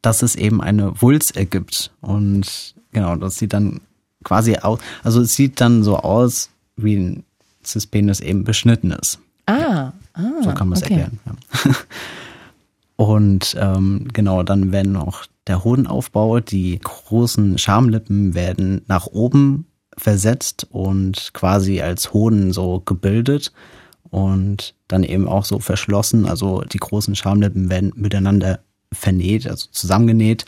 Speaker 2: dass es eben eine Wulst ergibt. Und genau, das sieht dann quasi aus, also es sieht dann so aus, wie ein Cispenis eben beschnitten ist.
Speaker 1: Ah, ah
Speaker 2: so kann man es okay. erklären. Ja. Und ähm, genau, dann werden noch der Hodenaufbau, die großen Schamlippen werden nach oben versetzt und quasi als Hoden so gebildet und dann eben auch so verschlossen. Also die großen Schamlippen werden miteinander vernäht, also zusammengenäht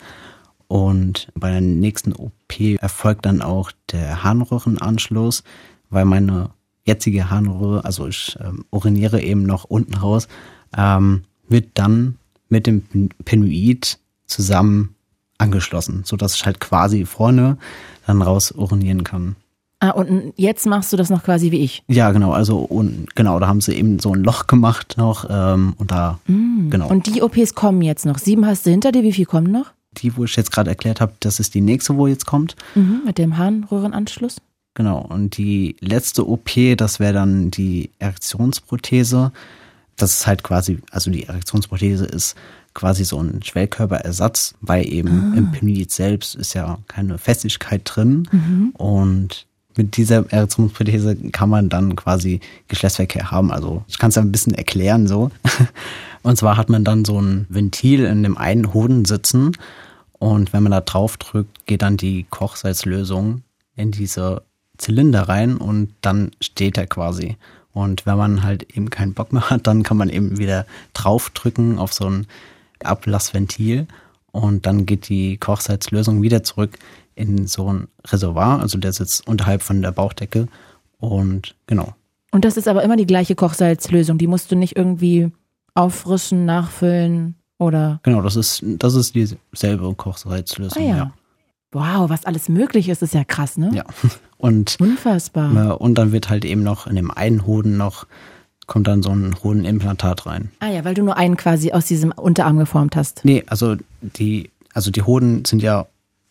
Speaker 2: und bei der nächsten OP erfolgt dann auch der Harnröhrenanschluss, weil meine jetzige Harnröhre, also ich ähm, uriniere eben noch unten raus, ähm, wird dann mit dem Penoid zusammen angeschlossen, sodass ich halt quasi vorne dann raus urinieren kann.
Speaker 1: Ah, und jetzt machst du das noch quasi wie ich?
Speaker 2: Ja, genau. Also und genau, da haben sie eben so ein Loch gemacht noch ähm, und da
Speaker 1: mm. genau. Und die OPs kommen jetzt noch. Sieben hast du hinter dir. Wie viel kommen noch?
Speaker 2: Die, wo ich jetzt gerade erklärt habe, das ist die nächste, wo jetzt kommt.
Speaker 1: Mhm, mit dem Harnröhrenanschluss.
Speaker 2: Genau. Und die letzte OP, das wäre dann die Erektionsprothese. Das ist halt quasi, also die Erektionsprothese ist quasi so ein Schwellkörperersatz, weil eben ah. im Penit selbst ist ja keine Festigkeit drin. Mhm. Und mit dieser Erektionsprothese kann man dann quasi Geschlechtsverkehr haben. Also ich kann es ja ein bisschen erklären so. Und zwar hat man dann so ein Ventil in dem einen Hoden sitzen und wenn man da drauf drückt, geht dann die Kochsalzlösung in diese Zylinder rein und dann steht er quasi. Und wenn man halt eben keinen Bock mehr hat, dann kann man eben wieder draufdrücken auf so ein Ablassventil und dann geht die Kochsalzlösung wieder zurück in so ein Reservoir, also der sitzt unterhalb von der Bauchdecke und genau.
Speaker 1: Und das ist aber immer die gleiche Kochsalzlösung, die musst du nicht irgendwie auffrischen, nachfüllen oder?
Speaker 2: Genau, das ist, das ist dieselbe Kochsalzlösung, ah, ja. ja.
Speaker 1: Wow, was alles möglich ist, ist ja krass, ne?
Speaker 2: Ja. Und,
Speaker 1: Unfassbar.
Speaker 2: Und dann wird halt eben noch in dem einen Hoden noch, kommt dann so ein Hodenimplantat rein.
Speaker 1: Ah ja, weil du nur einen quasi aus diesem Unterarm geformt hast.
Speaker 2: Nee, also die, also die Hoden sind ja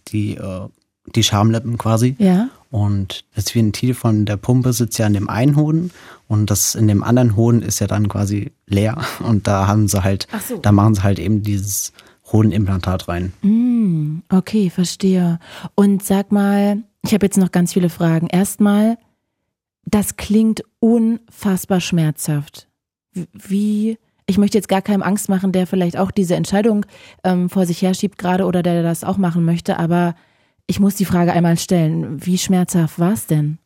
Speaker 2: die, äh, die Schamlippen quasi.
Speaker 1: Ja.
Speaker 2: Und das Ventil von der Pumpe sitzt ja in dem einen Hoden und das in dem anderen Hoden ist ja dann quasi leer. Und da haben sie halt, so. da machen sie halt eben dieses Hodenimplantat rein.
Speaker 1: Mm, okay, verstehe. Und sag mal, ich habe jetzt noch ganz viele Fragen. Erstmal, das klingt unfassbar schmerzhaft. Wie, ich möchte jetzt gar keinem Angst machen, der vielleicht auch diese Entscheidung ähm, vor sich herschiebt gerade oder der das auch machen möchte, aber ich muss die Frage einmal stellen. Wie schmerzhaft war es denn?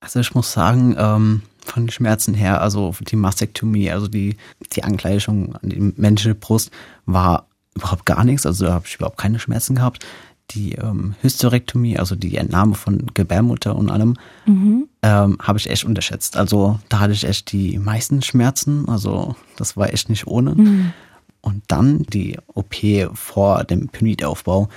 Speaker 2: Also ich muss sagen, ähm, von Schmerzen her, also die Mastektomie, also die, die Angleichung an die menschliche Brust war überhaupt gar nichts, also da habe ich überhaupt keine Schmerzen gehabt. Die ähm, Hysterektomie, also die Entnahme von Gebärmutter und allem, mhm. ähm, habe ich echt unterschätzt. Also da hatte ich echt die meisten Schmerzen, also das war echt nicht ohne. Mhm. Und dann die OP vor dem Penidaufbau,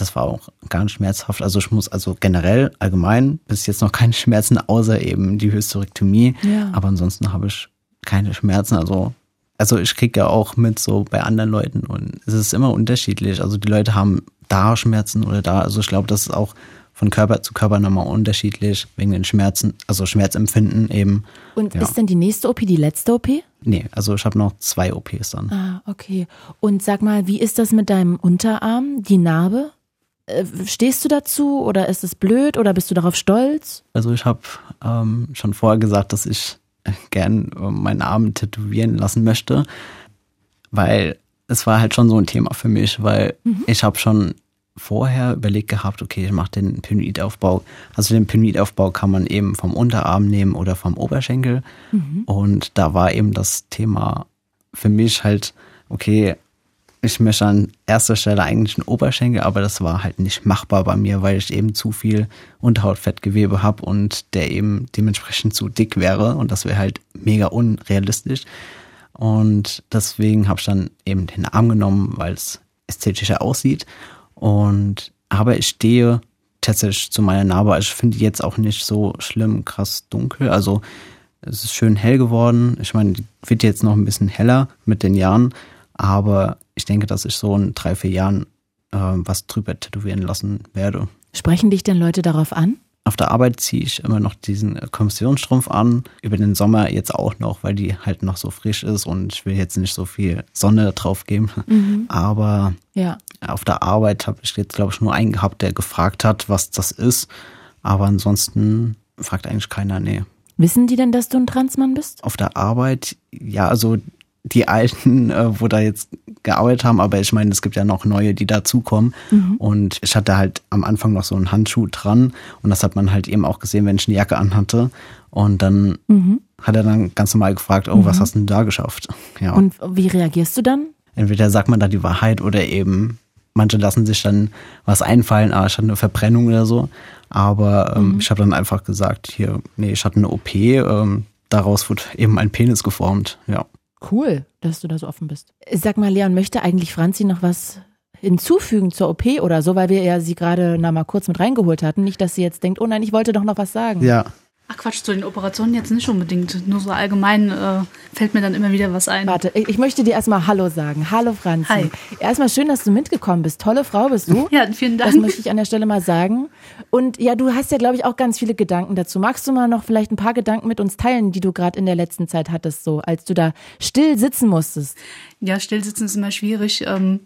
Speaker 2: das war auch gar nicht schmerzhaft. Also ich muss also generell allgemein bis jetzt noch keine Schmerzen, außer eben die Hysterektomie. Ja. Aber ansonsten habe ich keine Schmerzen. Also, also ich kriege ja auch mit so bei anderen Leuten und es ist immer unterschiedlich. Also die Leute haben da Schmerzen oder da. Also ich glaube, das ist auch von Körper zu Körper nochmal unterschiedlich, wegen den Schmerzen, also Schmerzempfinden eben.
Speaker 1: Und ja. ist denn die nächste OP die letzte OP?
Speaker 2: Nee, also ich habe noch zwei OPs dann.
Speaker 1: Ah, okay. Und sag mal, wie ist das mit deinem Unterarm, die Narbe? Äh, stehst du dazu oder ist es blöd oder bist du darauf stolz?
Speaker 2: Also ich habe ähm, schon vorher gesagt, dass ich gern äh, meinen Arm tätowieren lassen möchte, weil es war halt schon so ein Thema für mich, weil mhm. ich habe schon vorher überlegt gehabt, okay, ich mache den Penoidaufbau. Also den Penoidaufbau kann man eben vom Unterarm nehmen oder vom Oberschenkel. Mhm. Und da war eben das Thema für mich halt, okay, ich möchte an erster Stelle eigentlich einen Oberschenkel, aber das war halt nicht machbar bei mir, weil ich eben zu viel Unterhautfettgewebe habe und der eben dementsprechend zu dick wäre und das wäre halt mega unrealistisch. Und deswegen habe ich dann eben den Arm genommen, weil es ästhetischer aussieht. Und aber ich stehe tatsächlich zu meiner Narbe. Also ich finde die jetzt auch nicht so schlimm, krass dunkel. Also es ist schön hell geworden. Ich meine, die wird jetzt noch ein bisschen heller mit den Jahren. Aber ich denke, dass ich so in drei, vier Jahren äh, was drüber tätowieren lassen werde.
Speaker 1: Sprechen dich denn Leute darauf an?
Speaker 2: Auf der Arbeit ziehe ich immer noch diesen Kommissionsstrumpf an. Über den Sommer jetzt auch noch, weil die halt noch so frisch ist und ich will jetzt nicht so viel Sonne drauf geben. Mhm. Aber ja. auf der Arbeit habe ich jetzt, glaube ich, nur einen gehabt, der gefragt hat, was das ist. Aber ansonsten fragt eigentlich keiner, nee.
Speaker 1: Wissen die denn, dass du ein Transmann bist?
Speaker 2: Auf der Arbeit, ja, also die alten, äh, wo da jetzt gearbeitet haben, aber ich meine, es gibt ja noch neue, die dazukommen. Mhm. Und ich hatte halt am Anfang noch so einen Handschuh dran und das hat man halt eben auch gesehen, wenn ich eine Jacke anhatte. Und dann mhm. hat er dann ganz normal gefragt, oh, mhm. was hast du denn da geschafft?
Speaker 1: Ja. Und wie reagierst du dann?
Speaker 2: Entweder sagt man da die Wahrheit oder eben manche lassen sich dann was einfallen, ah, ich hatte eine Verbrennung oder so. Aber ähm, mhm. ich habe dann einfach gesagt, hier, nee, ich hatte eine OP, ähm, daraus wurde eben ein Penis geformt, ja.
Speaker 1: Cool, dass du da so offen bist. Sag mal, Leon, möchte eigentlich Franzi noch was hinzufügen zur OP oder so, weil wir ja sie gerade na mal kurz mit reingeholt hatten. Nicht, dass sie jetzt denkt, oh nein, ich wollte doch noch was sagen.
Speaker 2: Ja,
Speaker 3: Ach Quatsch, zu den Operationen jetzt nicht unbedingt. Nur so allgemein äh, fällt mir dann immer wieder was ein.
Speaker 1: Warte, ich möchte dir erstmal Hallo sagen. Hallo Franzi.
Speaker 3: Hi.
Speaker 1: Erstmal schön, dass du mitgekommen bist. Tolle Frau bist du.
Speaker 3: Ja, vielen Dank.
Speaker 1: Das möchte ich an der Stelle mal sagen. Und ja, du hast ja, glaube ich, auch ganz viele Gedanken dazu. Magst du mal noch vielleicht ein paar Gedanken mit uns teilen, die du gerade in der letzten Zeit hattest, so als du da still sitzen musstest?
Speaker 3: Ja, still sitzen ist immer schwierig. Ähm,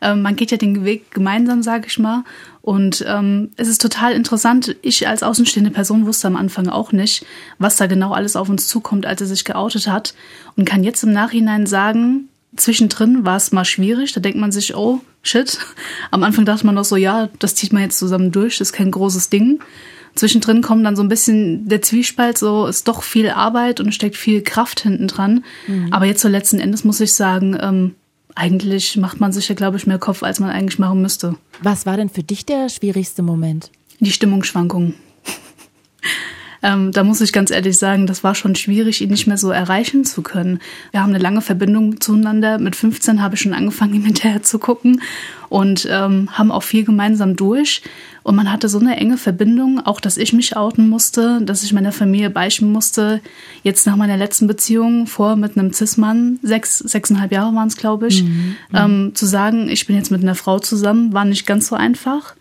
Speaker 3: ähm, man geht ja den Weg gemeinsam, sage ich mal. Und ähm, es ist total interessant. Ich als außenstehende Person wusste am Anfang auch nicht, was da genau alles auf uns zukommt, als er sich geoutet hat. Und kann jetzt im Nachhinein sagen, zwischendrin war es mal schwierig. Da denkt man sich, oh, shit. Am Anfang dachte man noch so, ja, das zieht man jetzt zusammen durch, das ist kein großes Ding. Zwischendrin kommt dann so ein bisschen der Zwiespalt, so ist doch viel Arbeit und steckt viel Kraft hinten dran. Mhm. Aber jetzt so letzten Endes muss ich sagen, ähm, eigentlich macht man sich ja, glaube ich, mehr Kopf, als man eigentlich machen müsste.
Speaker 1: Was war denn für dich der schwierigste Moment?
Speaker 3: Die Stimmungsschwankungen. ähm, da muss ich ganz ehrlich sagen, das war schon schwierig, ihn nicht mehr so erreichen zu können. Wir haben eine lange Verbindung zueinander. Mit 15 habe ich schon angefangen, ihm hinterher zu gucken und ähm, haben auch viel gemeinsam durch. Und man hatte so eine enge Verbindung, auch dass ich mich outen musste, dass ich meiner Familie beichten musste. Jetzt nach meiner letzten Beziehung vor mit einem Cis-Mann, sechs, sechseinhalb Jahre waren es, glaube ich, mhm. ähm, zu sagen, ich bin jetzt mit einer Frau zusammen, war nicht ganz so einfach.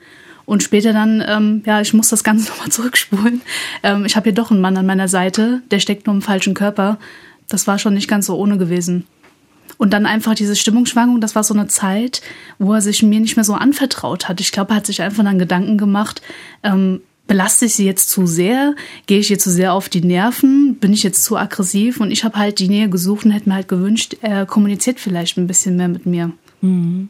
Speaker 3: Und später dann, ähm, ja, ich muss das Ganze nochmal zurückspulen. Ähm, ich habe hier doch einen Mann an meiner Seite, der steckt nur im falschen Körper. Das war schon nicht ganz so ohne gewesen. Und dann einfach diese Stimmungsschwankung, das war so eine Zeit, wo er sich mir nicht mehr so anvertraut hat. Ich glaube, er hat sich einfach dann Gedanken gemacht, ähm, belaste ich sie jetzt zu sehr? Gehe ich ihr zu sehr auf die Nerven? Bin ich jetzt zu aggressiv? Und ich habe halt die Nähe gesucht und hätte mir halt gewünscht, er kommuniziert vielleicht ein bisschen mehr mit mir.
Speaker 1: Mhm.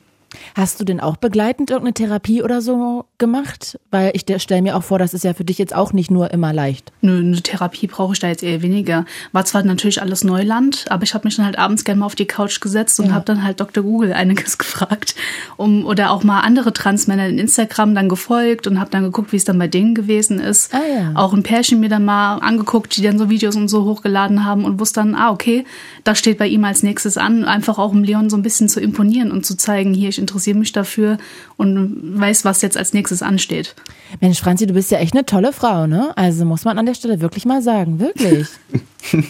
Speaker 1: Hast du denn auch begleitend irgendeine Therapie oder so gemacht? Weil ich stelle mir auch vor, das ist ja für dich jetzt auch nicht nur immer leicht.
Speaker 3: Nö, eine Therapie brauche ich da jetzt eher weniger. War zwar natürlich alles Neuland, aber ich habe mich dann halt abends gerne mal auf die Couch gesetzt und ja. habe dann halt Dr. Google einiges gefragt. Um, oder auch mal andere Transmänner in Instagram dann gefolgt und habe dann geguckt, wie es dann bei denen gewesen ist.
Speaker 1: Ah, ja.
Speaker 3: Auch ein Pärchen mir dann mal angeguckt, die dann so Videos und so hochgeladen haben und wusste dann, ah, okay, das steht bei ihm als nächstes an. Einfach auch um Leon so ein bisschen zu imponieren und zu zeigen, hier, ich interessiere mich dafür und weiß, was jetzt als nächstes ansteht.
Speaker 1: Mensch, Franzi, du bist ja echt eine tolle Frau, ne? Also muss man an der Stelle wirklich mal sagen, wirklich.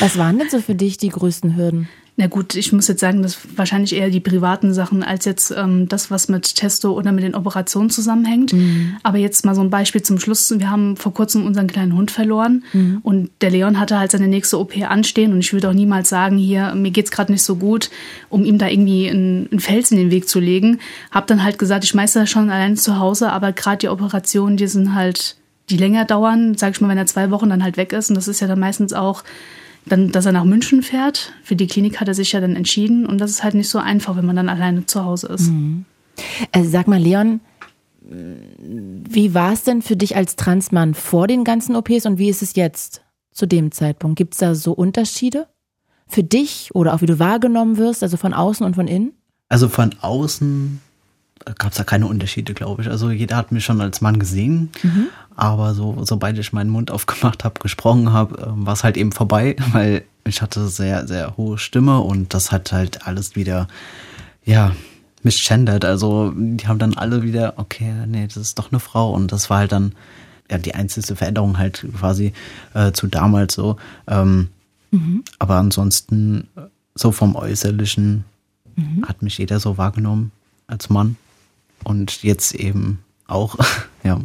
Speaker 1: was waren denn so für dich die größten Hürden?
Speaker 3: Na gut, ich muss jetzt sagen, das wahrscheinlich eher die privaten Sachen als jetzt ähm, das, was mit Testo oder mit den Operationen zusammenhängt. Mhm. Aber jetzt mal so ein Beispiel zum Schluss. Wir haben vor kurzem unseren kleinen Hund verloren mhm. und der Leon hatte halt seine nächste OP anstehen und ich würde auch niemals sagen, hier, mir geht's gerade nicht so gut, um ihm da irgendwie einen, einen Fels in den Weg zu legen. Hab dann halt gesagt, ich meister das schon allein zu Hause, aber gerade die Operationen, die sind halt, die länger dauern, sag ich mal, wenn er zwei Wochen dann halt weg ist und das ist ja dann meistens auch dann, dass er nach München fährt. Für die Klinik hat er sich ja dann entschieden und das ist halt nicht so einfach, wenn man dann alleine zu Hause ist. Mhm.
Speaker 1: Äh, sag mal, Leon, wie war es denn für dich als Transmann vor den ganzen OPs und wie ist es jetzt zu dem Zeitpunkt? Gibt es da so Unterschiede für dich oder auch wie du wahrgenommen wirst, also von außen und von innen?
Speaker 2: Also von außen gab es da keine Unterschiede, glaube ich. Also jeder hat mich schon als Mann gesehen, mhm. aber so sobald ich meinen Mund aufgemacht habe, gesprochen habe, ähm, war es halt eben vorbei, weil ich hatte sehr sehr hohe Stimme und das hat halt alles wieder ja misgendert. Also die haben dann alle wieder okay, nee, das ist doch eine Frau und das war halt dann ja die einzige Veränderung halt quasi äh, zu damals so. Ähm, mhm. Aber ansonsten so vom äußerlichen mhm. hat mich jeder so wahrgenommen als Mann und jetzt eben auch, ja.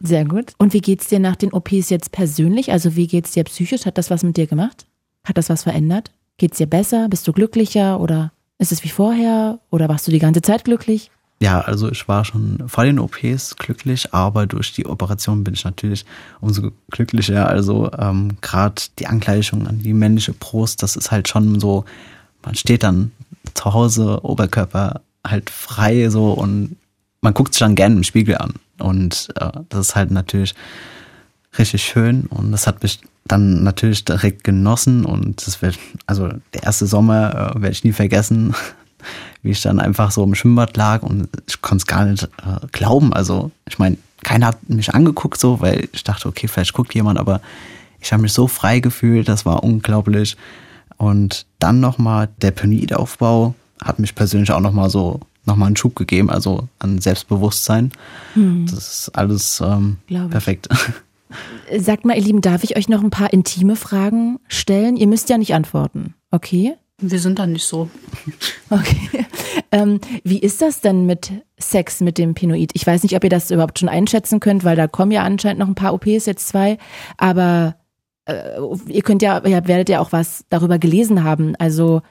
Speaker 1: Sehr gut. Und wie geht's dir nach den OPs jetzt persönlich? Also wie geht's dir psychisch? Hat das was mit dir gemacht? Hat das was verändert? Geht's dir besser? Bist du glücklicher oder ist es wie vorher oder warst du die ganze Zeit glücklich?
Speaker 2: Ja, also ich war schon vor den OPs glücklich, aber durch die Operation bin ich natürlich umso glücklicher. Also ähm, gerade die Angleichung an die männliche Brust, das ist halt schon so, man steht dann zu Hause, Oberkörper halt frei so und man guckt sich dann gerne im Spiegel an. Und äh, das ist halt natürlich richtig schön und das hat mich dann natürlich direkt genossen und das wird, also der erste Sommer äh, werde ich nie vergessen, wie ich dann einfach so im Schwimmbad lag und ich konnte es gar nicht äh, glauben. Also ich meine, keiner hat mich angeguckt so, weil ich dachte, okay, vielleicht guckt jemand, aber ich habe mich so frei gefühlt, das war unglaublich. Und dann nochmal der Penoidaufbau, hat mich persönlich auch nochmal so nochmal einen Schub gegeben, also an Selbstbewusstsein. Hm. Das ist alles ähm, perfekt.
Speaker 1: Sagt mal, ihr Lieben, darf ich euch noch ein paar intime Fragen stellen? Ihr müsst ja nicht antworten, okay?
Speaker 3: Wir sind da nicht so.
Speaker 1: Okay. Ähm, wie ist das denn mit Sex mit dem Pinoid? Ich weiß nicht, ob ihr das überhaupt schon einschätzen könnt, weil da kommen ja anscheinend noch ein paar OPs, jetzt zwei. Aber äh, ihr könnt ja, ihr werdet ja auch was darüber gelesen haben. Also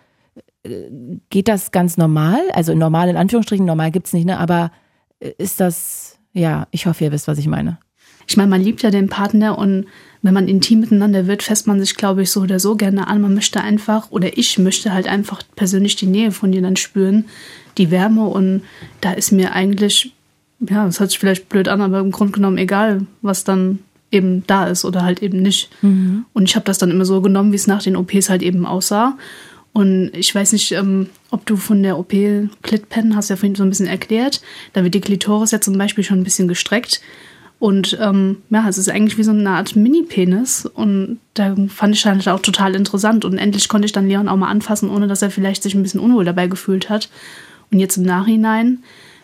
Speaker 1: geht das ganz normal? Also normal in Anführungsstrichen, normal gibt's nicht, ne? Aber äh, ist das, ja, ich hoffe, ihr wisst, was ich meine.
Speaker 3: Ich meine, man liebt ja den Partner und wenn man intim miteinander wird, fässt man sich, glaube ich, so oder so gerne an. Man möchte einfach, oder ich möchte halt einfach persönlich die Nähe von dir dann spüren, die Wärme und da ist mir eigentlich, ja, das hört sich vielleicht blöd an, aber im Grunde genommen egal, was dann eben da ist oder halt eben nicht. Mhm. Und ich habe das dann immer so genommen, wie es nach den OPs halt eben aussah. Und ich weiß nicht, ähm, ob du von der OP Clitpen hast ja vorhin so ein bisschen erklärt. Da wird die Klitoris ja zum Beispiel schon ein bisschen gestreckt. Und ähm, ja, es ist eigentlich wie so eine Art Mini-Penis. Und da fand ich halt auch total interessant. Und endlich konnte ich dann Leon auch mal anfassen, ohne dass er vielleicht sich ein bisschen unwohl dabei gefühlt hat. Und jetzt im Nachhinein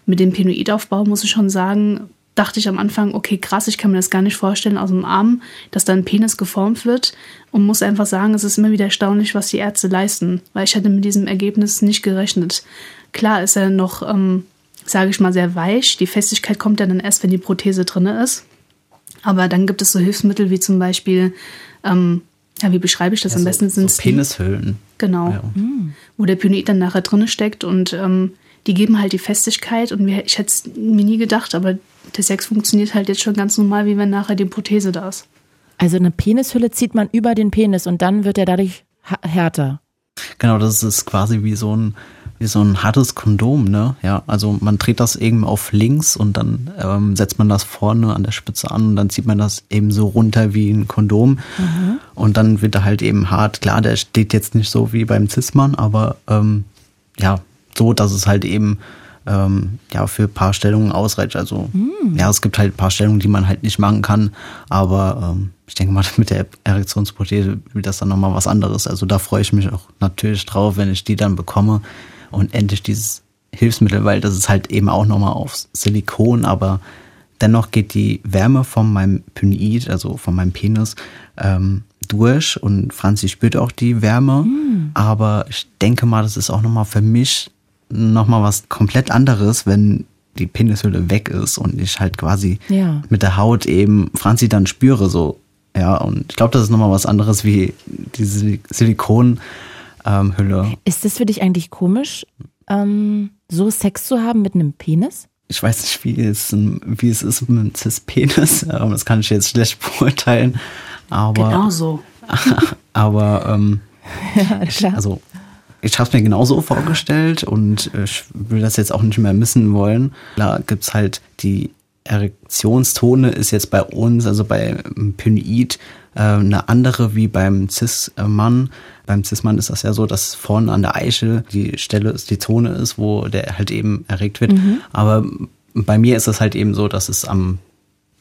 Speaker 3: mit dem Penoidaufbau muss ich schon sagen, dachte ich am Anfang, okay, krass, ich kann mir das gar nicht vorstellen aus dem Arm, dass da ein Penis geformt wird und muss einfach sagen, es ist immer wieder erstaunlich, was die Ärzte leisten, weil ich hätte mit diesem Ergebnis nicht gerechnet. Klar ist er noch, ähm, sage ich mal, sehr weich. Die Festigkeit kommt ja dann erst, wenn die Prothese drin ist. Aber dann gibt es so Hilfsmittel wie zum Beispiel, ähm, ja, wie beschreibe ich das
Speaker 2: ja,
Speaker 3: am besten?
Speaker 2: So, so Penishüllen.
Speaker 3: Genau. Ja. Wo der Penoid dann nachher drin steckt und ähm, die geben halt die Festigkeit und ich hätte es mir nie gedacht, aber der Sex funktioniert halt jetzt schon ganz normal, wie wenn nachher die Prothese da ist.
Speaker 1: Also eine Penishülle zieht man über den Penis und dann wird er dadurch härter.
Speaker 2: Genau, das ist quasi wie so ein wie so ein hartes Kondom, ne? Ja, also man dreht das eben auf links und dann ähm, setzt man das vorne an der Spitze an und dann zieht man das eben so runter wie ein Kondom. Mhm. Und dann wird er halt eben hart. Klar, der steht jetzt nicht so wie beim Cis-Mann, aber ähm, ja, so, dass es halt eben ähm, ja für ein paar Stellungen ausreicht. Also mhm. ja, es gibt halt ein paar Stellungen, die man halt nicht machen kann, aber ähm, ich denke mal, mit der Erektionsprothese wird das dann nochmal was anderes. Also da freue ich mich auch natürlich drauf, wenn ich die dann bekomme und endlich dieses Hilfsmittel, weil das ist halt eben auch nochmal auf Silikon, aber dennoch geht die Wärme von meinem Pynoid, also von meinem Penis, ähm, durch und Franzi spürt auch die Wärme, mm. aber ich denke mal, das ist auch nochmal für mich nochmal was komplett anderes, wenn die Penishülle weg ist und ich halt quasi ja. mit der Haut eben Franzi dann spüre so. Ja, und ich glaube, das ist nochmal was anderes wie diese Silikonhülle. Ähm,
Speaker 1: ist das für dich eigentlich komisch, ähm, so Sex zu haben mit einem Penis?
Speaker 2: Ich weiß nicht, wie es, wie es ist mit einem Cis-Penis. Ähm, das kann ich jetzt schlecht beurteilen. Aber,
Speaker 3: genau so.
Speaker 2: aber ähm, ja, ich, also ich habe es mir genauso vorgestellt und ich will das jetzt auch nicht mehr missen wollen. Da gibt's halt die Erektionstone ist jetzt bei uns, also bei Pynoid, äh, eine andere wie beim Cis-Mann. Beim Cis-Mann ist das ja so, dass vorne an der Eichel die Stelle ist, die Zone ist, wo der halt eben erregt wird. Mhm. Aber bei mir ist es halt eben so, dass es am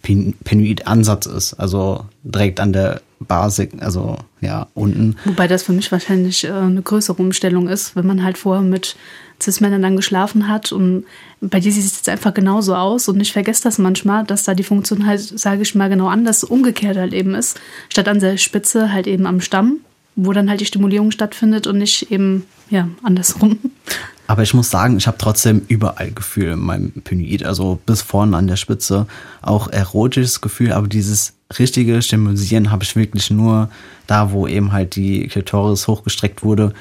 Speaker 2: Penoid-Ansatz ist, also direkt an der Basis, also ja, unten.
Speaker 3: Wobei das für mich wahrscheinlich äh, eine größere Umstellung ist, wenn man halt vorher mit Cis-Männern dann geschlafen hat und bei dir sieht es jetzt einfach genauso aus und ich vergesse das manchmal, dass da die Funktion halt, sage ich mal, genau anders umgekehrt halt eben ist. Statt an der Spitze halt eben am Stamm, wo dann halt die Stimulierung stattfindet und nicht eben, ja, andersrum.
Speaker 2: Aber ich muss sagen, ich habe trotzdem überall Gefühl in meinem Pynoid, also bis vorne an der Spitze. Auch erotisches Gefühl, aber dieses richtige Stimulisieren habe ich wirklich nur da, wo eben halt die Klitoris hochgestreckt wurde.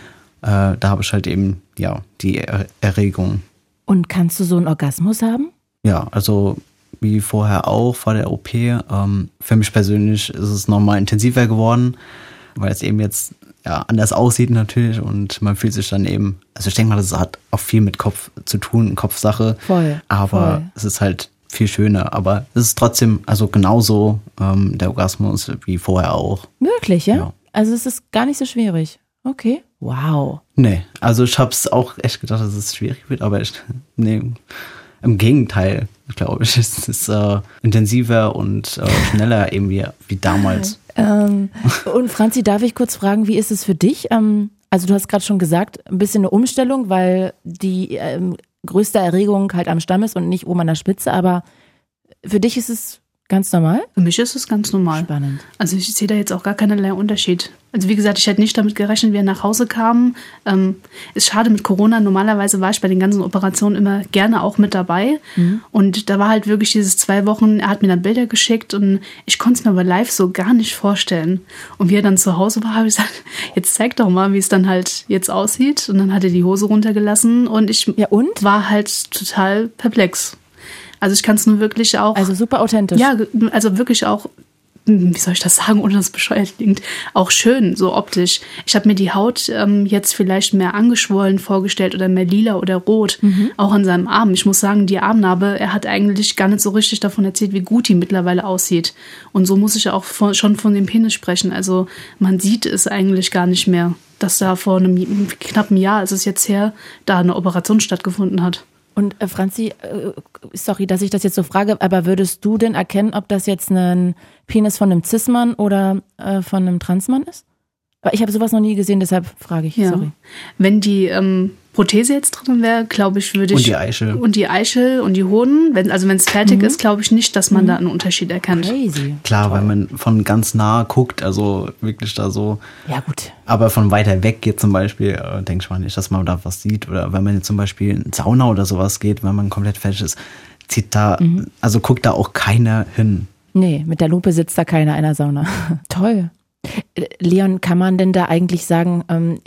Speaker 2: Äh, da habe ich halt eben, ja, die er Erregung.
Speaker 1: Und kannst du so einen Orgasmus haben?
Speaker 2: Ja, also wie vorher auch vor der OP. Ähm, für mich persönlich ist es nochmal intensiver geworden, weil es eben jetzt ja, anders aussieht natürlich und man fühlt sich dann eben, also ich denke mal, das hat auch viel mit Kopf zu tun, Kopfsache.
Speaker 1: Voll.
Speaker 2: Aber
Speaker 1: voll.
Speaker 2: es ist halt viel schöner. Aber es ist trotzdem, also genauso ähm, der Orgasmus wie vorher auch.
Speaker 1: Wirklich, ja? ja? Also es ist gar nicht so schwierig. Okay. Wow.
Speaker 2: Nee, also ich habe es auch echt gedacht, dass es schwierig wird, aber ich, nee, im Gegenteil, glaube ich. Es ist äh, intensiver und äh, schneller eben wie, wie damals.
Speaker 1: Ähm, und Franzi, darf ich kurz fragen, wie ist es für dich? Ähm, also du hast gerade schon gesagt, ein bisschen eine Umstellung, weil die ähm, größte Erregung halt am Stamm ist und nicht oben an der Spitze, aber für dich ist es Ganz normal?
Speaker 3: Für mich ist es ganz normal.
Speaker 1: Spannend.
Speaker 3: Also ich sehe da jetzt auch gar keinerlei Unterschied. Also wie gesagt, ich hätte nicht damit gerechnet, wie er nach Hause kam. Ähm, ist schade mit Corona. Normalerweise war ich bei den ganzen Operationen immer gerne auch mit dabei. Mhm. Und da war halt wirklich dieses zwei Wochen, er hat mir dann Bilder geschickt und ich konnte es mir aber live so gar nicht vorstellen. Und wie er dann zu Hause war, habe ich gesagt, jetzt zeig doch mal, wie es dann halt jetzt aussieht. Und dann hat er die Hose runtergelassen und ich
Speaker 1: ja, und?
Speaker 3: war halt total perplex. Also ich kann es nur wirklich auch.
Speaker 1: Also super authentisch.
Speaker 3: Ja, also wirklich auch wie soll ich das sagen, ohne dass es bescheuert klingt, auch schön, so optisch. Ich habe mir die Haut ähm, jetzt vielleicht mehr angeschwollen vorgestellt oder mehr lila oder rot, mhm. auch an seinem Arm. Ich muss sagen, die Armnarbe, er hat eigentlich gar nicht so richtig davon erzählt, wie gut die mittlerweile aussieht. Und so muss ich auch von, schon von dem Penis sprechen. Also man sieht es eigentlich gar nicht mehr, dass da vor einem knappen Jahr, ist es jetzt her, da eine Operation stattgefunden hat.
Speaker 1: Und äh, Franzi, äh, sorry, dass ich das jetzt so frage, aber würdest du denn erkennen, ob das jetzt ein Penis von einem Cis-Mann oder äh, von einem Transmann ist? Ich habe sowas noch nie gesehen, deshalb frage ich. Ja. Sorry.
Speaker 3: Wenn die ähm, Prothese jetzt drin wäre, glaube ich, würde ich.
Speaker 2: Und die Eichel.
Speaker 3: Und die Eichel und die Hoden. Wenn, also wenn es fertig mhm. ist, glaube ich nicht, dass man mhm. da einen Unterschied erkennt.
Speaker 1: Crazy.
Speaker 2: Klar, Toll. wenn man von ganz nah guckt, also wirklich da so.
Speaker 1: Ja, gut.
Speaker 2: Aber von weiter weg geht zum Beispiel, äh, denke ich mal nicht, dass man da was sieht. Oder wenn man jetzt zum Beispiel in Sauna oder sowas geht, wenn man komplett fertig ist, zieht da, mhm. also guckt da auch keiner hin.
Speaker 1: Nee, mit der Lupe sitzt da keiner in der Sauna. Toll. Leon, kann man denn da eigentlich sagen, ähm,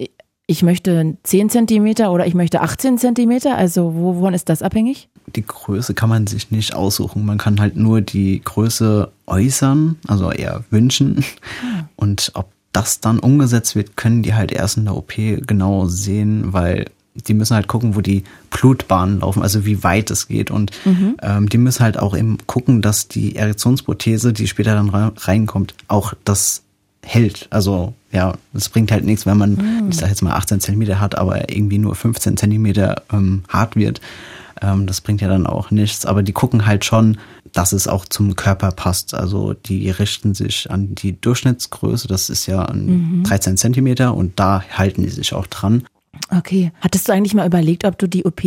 Speaker 1: ich möchte 10 Zentimeter oder ich möchte 18 Zentimeter? Also wovon ist das abhängig?
Speaker 2: Die Größe kann man sich nicht aussuchen. Man kann halt nur die Größe äußern, also eher wünschen. Ah. Und ob das dann umgesetzt wird, können die halt erst in der OP genau sehen, weil die müssen halt gucken, wo die Blutbahnen laufen, also wie weit es geht. Und mhm. ähm, die müssen halt auch eben gucken, dass die Erektionsprothese, die später dann reinkommt, auch das hält. Also ja, es bringt halt nichts, wenn man, mhm. ich sag jetzt mal 18 Zentimeter hat, aber irgendwie nur 15 Zentimeter ähm, hart wird. Ähm, das bringt ja dann auch nichts. Aber die gucken halt schon, dass es auch zum Körper passt. Also die richten sich an die Durchschnittsgröße, das ist ja mhm. 13 Zentimeter und da halten die sich auch dran.
Speaker 1: Okay. Hattest du eigentlich mal überlegt, ob du die OP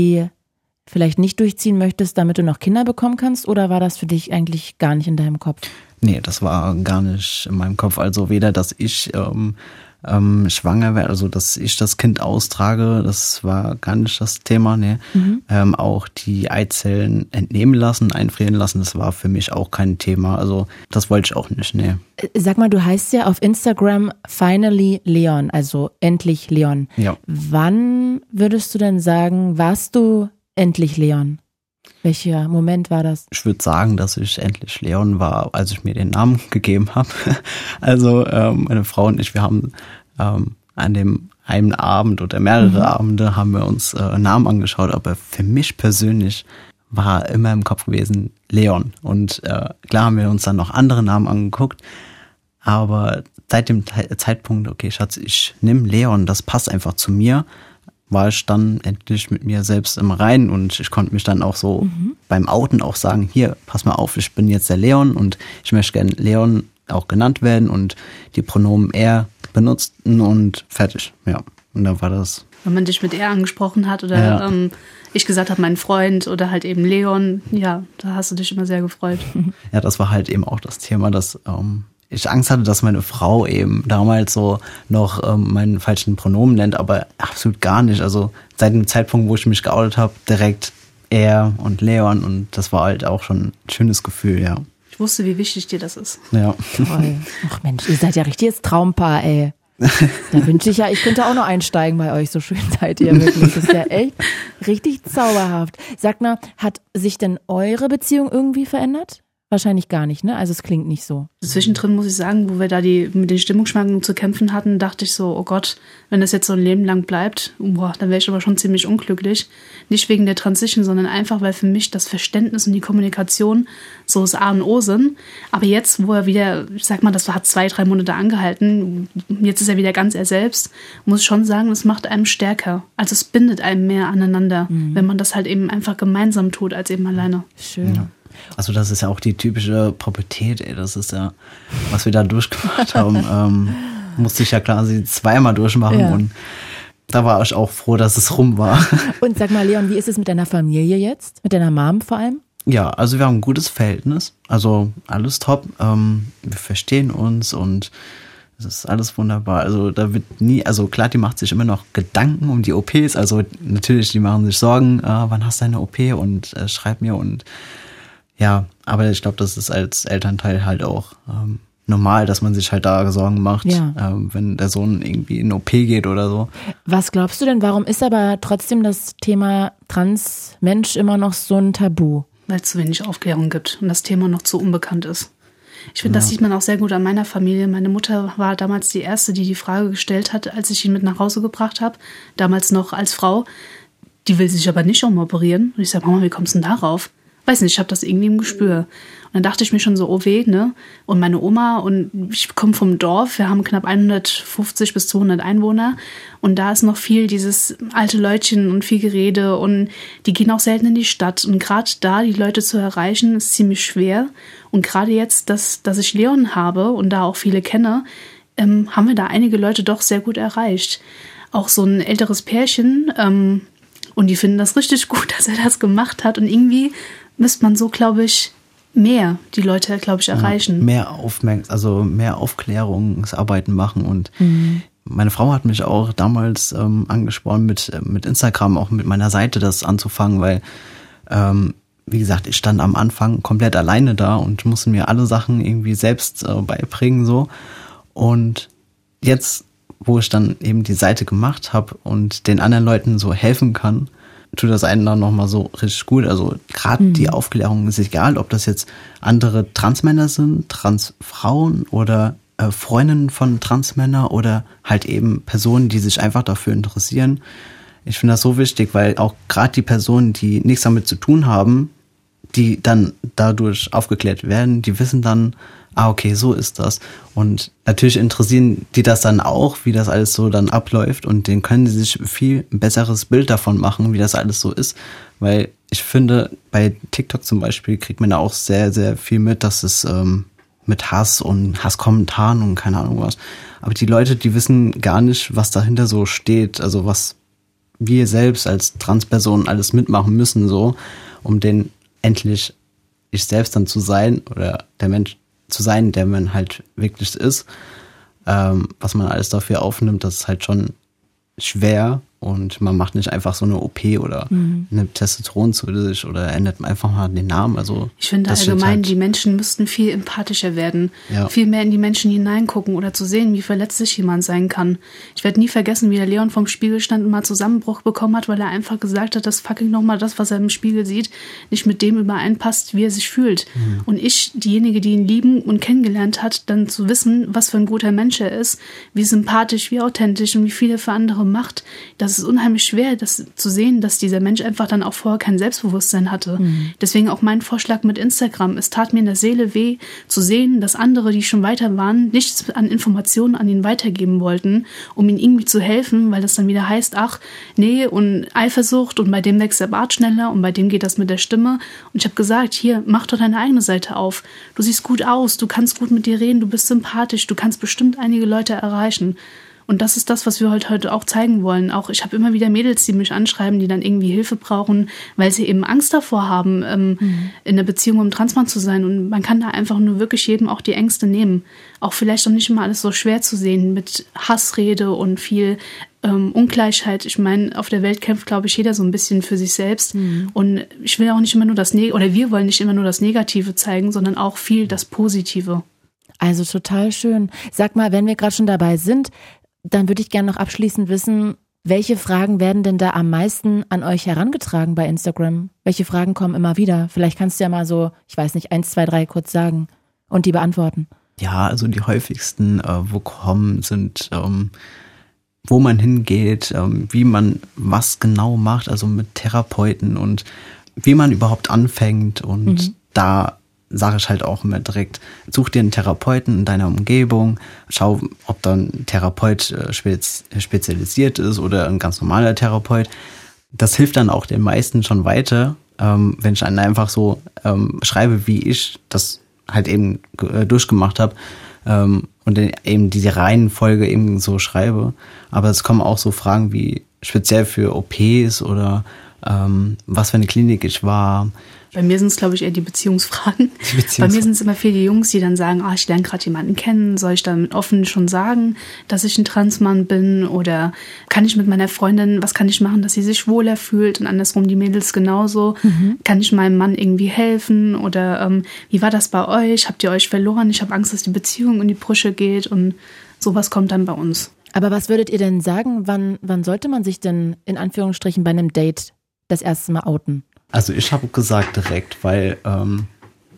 Speaker 1: vielleicht nicht durchziehen möchtest, damit du noch Kinder bekommen kannst? Oder war das für dich eigentlich gar nicht in deinem Kopf?
Speaker 2: Nee, das war gar nicht in meinem Kopf. Also weder, dass ich ähm, ähm, schwanger werde, also dass ich das Kind austrage, das war gar nicht das Thema. Nee. Mhm. Ähm, auch die Eizellen entnehmen lassen, einfrieren lassen, das war für mich auch kein Thema. Also das wollte ich auch nicht. Nee.
Speaker 1: Sag mal, du heißt ja auf Instagram Finally Leon, also endlich Leon.
Speaker 2: Ja.
Speaker 1: Wann würdest du denn sagen, warst du endlich Leon? Welcher Moment war das?
Speaker 2: Ich würde sagen, dass ich endlich Leon war, als ich mir den Namen gegeben habe. Also ähm, meine Frau und ich, wir haben ähm, an dem einen Abend oder mehrere mhm. Abende haben wir uns äh, Namen angeschaut, aber für mich persönlich war immer im Kopf gewesen Leon. Und äh, klar haben wir uns dann noch andere Namen angeguckt, aber seit dem Zeitpunkt, okay, Schatz, ich nehme Leon, das passt einfach zu mir war ich dann endlich mit mir selbst im Reinen und ich konnte mich dann auch so mhm. beim Outen auch sagen, hier, pass mal auf, ich bin jetzt der Leon und ich möchte gerne Leon auch genannt werden und die Pronomen er benutzten und fertig. Ja, und dann war das.
Speaker 3: Wenn man dich mit er angesprochen hat oder ja. ähm, ich gesagt habe, mein Freund oder halt eben Leon, ja, da hast du dich immer sehr gefreut.
Speaker 2: Ja, das war halt eben auch das Thema, dass ähm, ich Angst hatte, dass meine Frau eben damals so noch ähm, meinen falschen Pronomen nennt, aber absolut gar nicht. Also seit dem Zeitpunkt, wo ich mich geoutet habe, direkt er und Leon und das war halt auch schon ein schönes Gefühl, ja.
Speaker 3: Ich wusste, wie wichtig dir das ist.
Speaker 2: Ja.
Speaker 1: Toll. Ach Mensch, ihr seid ja richtiges Traumpaar, ey. Da wünsche ich ja, ich könnte auch noch einsteigen bei euch. So schön seid ihr wirklich. Das ist ja echt richtig zauberhaft. Sag mal, hat sich denn eure Beziehung irgendwie verändert? Wahrscheinlich gar nicht, ne? Also es klingt nicht so.
Speaker 3: Zwischendrin muss ich sagen, wo wir da die mit den Stimmungsschwankungen zu kämpfen hatten, dachte ich so, oh Gott, wenn das jetzt so ein Leben lang bleibt, boah, dann wäre ich aber schon ziemlich unglücklich. Nicht wegen der Transition, sondern einfach, weil für mich das Verständnis und die Kommunikation so das A und O sind. Aber jetzt, wo er wieder, ich sag mal, das hat zwei, drei Monate angehalten, jetzt ist er wieder ganz er selbst, muss ich schon sagen, es macht einem stärker. Also es bindet einem mehr aneinander, mhm. wenn man das halt eben einfach gemeinsam tut, als eben alleine.
Speaker 1: Schön. Ja.
Speaker 2: Also das ist ja auch die typische Pubertät, ey. Das ist ja, was wir da durchgemacht haben. ähm, musste ich ja quasi zweimal durchmachen ja. und da war ich auch froh, dass es rum war.
Speaker 1: Und sag mal, Leon, wie ist es mit deiner Familie jetzt? Mit deiner Mom vor allem?
Speaker 2: Ja, also wir haben ein gutes Verhältnis. Also alles top. Ähm, wir verstehen uns und es ist alles wunderbar. Also da wird nie, also klar, die macht sich immer noch Gedanken um die OPs. Also natürlich, die machen sich Sorgen, äh, wann hast du eine OP und äh, schreib mir und ja, aber ich glaube, das ist als Elternteil halt auch ähm, normal, dass man sich halt da Sorgen macht, ja. ähm, wenn der Sohn irgendwie in OP geht oder so.
Speaker 1: Was glaubst du denn, warum ist aber trotzdem das Thema Transmensch immer noch so ein Tabu?
Speaker 3: Weil es zu wenig Aufklärung gibt und das Thema noch zu unbekannt ist. Ich finde, ja. das sieht man auch sehr gut an meiner Familie. Meine Mutter war damals die Erste, die die Frage gestellt hat, als ich ihn mit nach Hause gebracht habe. Damals noch als Frau. Die will sich aber nicht umoperieren. Und ich sage, Mama, wie kommst du denn darauf? Weiß nicht, ich habe das irgendwie im Gespür. Und dann dachte ich mir schon so, oh weh, ne? Und meine Oma und ich komme vom Dorf, wir haben knapp 150 bis 200 Einwohner und da ist noch viel dieses alte Leutchen und viel Gerede und die gehen auch selten in die Stadt und gerade da die Leute zu erreichen ist ziemlich schwer und gerade jetzt, dass, dass ich Leon habe und da auch viele kenne, ähm, haben wir da einige Leute doch sehr gut erreicht. Auch so ein älteres Pärchen, ähm, und die finden das richtig gut, dass er das gemacht hat. Und irgendwie müsste man so, glaube ich, mehr die Leute, glaube ich, erreichen.
Speaker 2: Ja, mehr Aufmerksamkeit, also mehr Aufklärungsarbeiten machen und mhm. Meine Frau hat mich auch damals ähm, angesprochen, mit, äh, mit Instagram, auch mit meiner Seite das anzufangen, weil, ähm, wie gesagt, ich stand am Anfang komplett alleine da und musste mir alle Sachen irgendwie selbst äh, beibringen so. Und jetzt, wo ich dann eben die Seite gemacht habe und den anderen Leuten so helfen kann, tut das einen dann nochmal so richtig gut. Also gerade mhm. die Aufklärung ist egal, ob das jetzt andere Transmänner sind, Transfrauen oder äh, Freundinnen von Transmänner oder halt eben Personen, die sich einfach dafür interessieren. Ich finde das so wichtig, weil auch gerade die Personen, die nichts damit zu tun haben, die dann dadurch aufgeklärt werden, die wissen dann, ah, okay, so ist das. Und natürlich interessieren die das dann auch, wie das alles so dann abläuft und den können sie sich viel besseres Bild davon machen, wie das alles so ist. Weil ich finde, bei TikTok zum Beispiel kriegt man da auch sehr, sehr viel mit, dass es ähm, mit Hass und Hasskommentaren und keine Ahnung was. Aber die Leute, die wissen gar nicht, was dahinter so steht, also was wir selbst als Transpersonen alles mitmachen müssen, so, um den endlich ich selbst dann zu sein oder der Mensch zu sein, der man halt wirklich ist. Ähm, was man alles dafür aufnimmt, das ist halt schon schwer und man macht nicht einfach so eine OP oder mhm. eine Testosteron zu sich oder ändert einfach mal den Namen. Also
Speaker 3: ich finde allgemein, halt die Menschen müssten viel empathischer werden, ja. viel mehr in die Menschen hineingucken oder zu sehen, wie verletzlich jemand sein kann. Ich werde nie vergessen, wie der Leon vom Spiegel stand und mal Zusammenbruch bekommen hat, weil er einfach gesagt hat, dass fucking nochmal das, was er im Spiegel sieht, nicht mit dem übereinpasst, wie er sich fühlt. Mhm. Und ich, diejenige, die ihn lieben und kennengelernt hat, dann zu wissen, was für ein guter Mensch er ist, wie sympathisch, wie authentisch und wie viel er für andere macht, das das ist unheimlich schwer, das zu sehen, dass dieser Mensch einfach dann auch vorher kein Selbstbewusstsein hatte. Mhm. Deswegen auch mein Vorschlag mit Instagram. Es tat mir in der Seele weh, zu sehen, dass andere, die schon weiter waren, nichts an Informationen an ihn weitergeben wollten, um ihm irgendwie zu helfen, weil das dann wieder heißt, ach, nee, und Eifersucht und bei dem wächst der Bart schneller und bei dem geht das mit der Stimme. Und ich habe gesagt, hier, mach doch deine eigene Seite auf. Du siehst gut aus, du kannst gut mit dir reden, du bist sympathisch, du kannst bestimmt einige Leute erreichen. Und das ist das, was wir heute auch zeigen wollen. Auch ich habe immer wieder Mädels, die mich anschreiben, die dann irgendwie Hilfe brauchen, weil sie eben Angst davor haben, ähm, mhm. in der Beziehung um Transmann zu sein. Und man kann da einfach nur wirklich jedem auch die Ängste nehmen. Auch vielleicht auch nicht immer alles so schwer zu sehen mit Hassrede und viel ähm, Ungleichheit. Ich meine, auf der Welt kämpft, glaube ich, jeder so ein bisschen für sich selbst. Mhm. Und ich will auch nicht immer nur das Negative, oder wir wollen nicht immer nur das Negative zeigen, sondern auch viel das Positive.
Speaker 1: Also total schön. Sag mal, wenn wir gerade schon dabei sind, dann würde ich gerne noch abschließend wissen, welche Fragen werden denn da am meisten an euch herangetragen bei Instagram? Welche Fragen kommen immer wieder? Vielleicht kannst du ja mal so, ich weiß nicht, eins, zwei, drei kurz sagen und die beantworten.
Speaker 2: Ja, also die häufigsten, äh, wo kommen, sind, ähm, wo man hingeht, ähm, wie man was genau macht, also mit Therapeuten und wie man überhaupt anfängt. Und mhm. da sage ich halt auch immer direkt, such dir einen Therapeuten in deiner Umgebung, schau, ob da ein Therapeut äh, spezialisiert ist oder ein ganz normaler Therapeut. Das hilft dann auch den meisten schon weiter, ähm, wenn ich dann einfach so ähm, schreibe, wie ich das halt eben äh, durchgemacht habe ähm, und eben diese Reihenfolge eben so schreibe. Aber es kommen auch so Fragen wie speziell für OPs oder was für eine Klinik ich war,
Speaker 3: bei mir sind es, glaube ich, eher die Beziehungsfragen. Die Beziehungsfragen. Bei mir sind es immer viele Jungs, die dann sagen, ah, ich lerne gerade jemanden kennen, soll ich dann offen schon sagen, dass ich ein Transmann bin? Oder kann ich mit meiner Freundin, was kann ich machen, dass sie sich wohler fühlt? Und andersrum die Mädels genauso. Mhm. Kann ich meinem Mann irgendwie helfen? Oder ähm, wie war das bei euch? Habt ihr euch verloren? Ich habe Angst, dass die Beziehung in die Brüche geht. Und sowas kommt dann bei uns.
Speaker 1: Aber was würdet ihr denn sagen, wann, wann sollte man sich denn in Anführungsstrichen bei einem Date das erste Mal outen?
Speaker 2: Also ich habe gesagt direkt, weil ähm,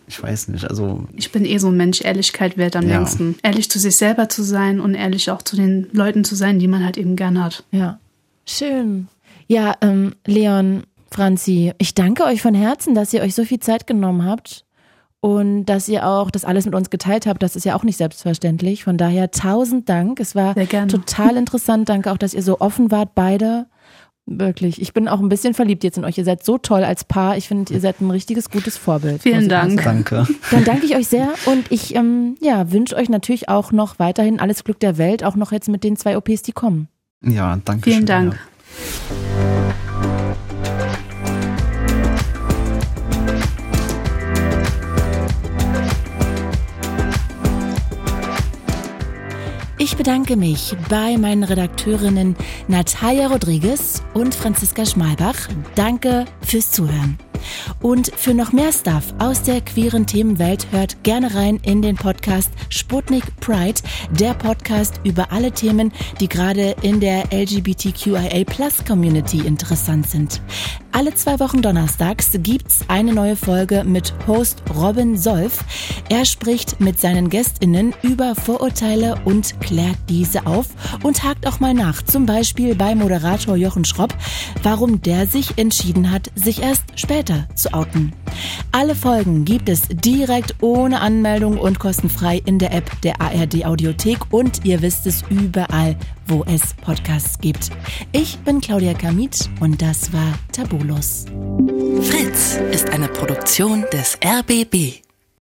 Speaker 2: ich weiß nicht, also.
Speaker 3: Ich bin eh so ein Mensch, Ehrlichkeit wert am ja. längsten. Ehrlich zu sich selber zu sein und ehrlich auch zu den Leuten zu sein, die man halt eben gern hat.
Speaker 1: Ja. Schön. Ja, ähm, Leon, Franzi, ich danke euch von Herzen, dass ihr euch so viel Zeit genommen habt und dass ihr auch das alles mit uns geteilt habt. Das ist ja auch nicht selbstverständlich. Von daher tausend Dank. Es war total interessant. Danke auch, dass ihr so offen wart, beide. Wirklich. Ich bin auch ein bisschen verliebt jetzt in euch. Ihr seid so toll als Paar. Ich finde, ihr seid ein richtiges gutes Vorbild.
Speaker 3: Vielen Dank.
Speaker 2: Danke.
Speaker 1: Dann danke ich euch sehr und ich ähm, ja, wünsche euch natürlich auch noch weiterhin alles Glück der Welt, auch noch jetzt mit den zwei OPs, die kommen.
Speaker 2: Ja, danke.
Speaker 3: Vielen schön, Dank. Ja.
Speaker 1: Ich bedanke mich bei meinen Redakteurinnen Natalia Rodriguez und Franziska Schmalbach. Danke fürs Zuhören. Und für noch mehr Stuff aus der queeren Themenwelt hört gerne rein in den Podcast Sputnik Pride, der Podcast über alle Themen, die gerade in der LGBTQIA Plus Community interessant sind. Alle zwei Wochen donnerstags gibt's eine neue Folge mit Host Robin Solf. Er spricht mit seinen GästInnen über Vorurteile und klärt diese auf und hakt auch mal nach, zum Beispiel bei Moderator Jochen Schropp, warum der sich entschieden hat, sich erst später zu outen. Alle Folgen gibt es direkt ohne Anmeldung und kostenfrei in der App der ARD Audiothek und ihr wisst es überall, wo es Podcasts gibt. Ich bin Claudia Kamit und das war Tabulos.
Speaker 4: Fritz ist eine Produktion des RBB.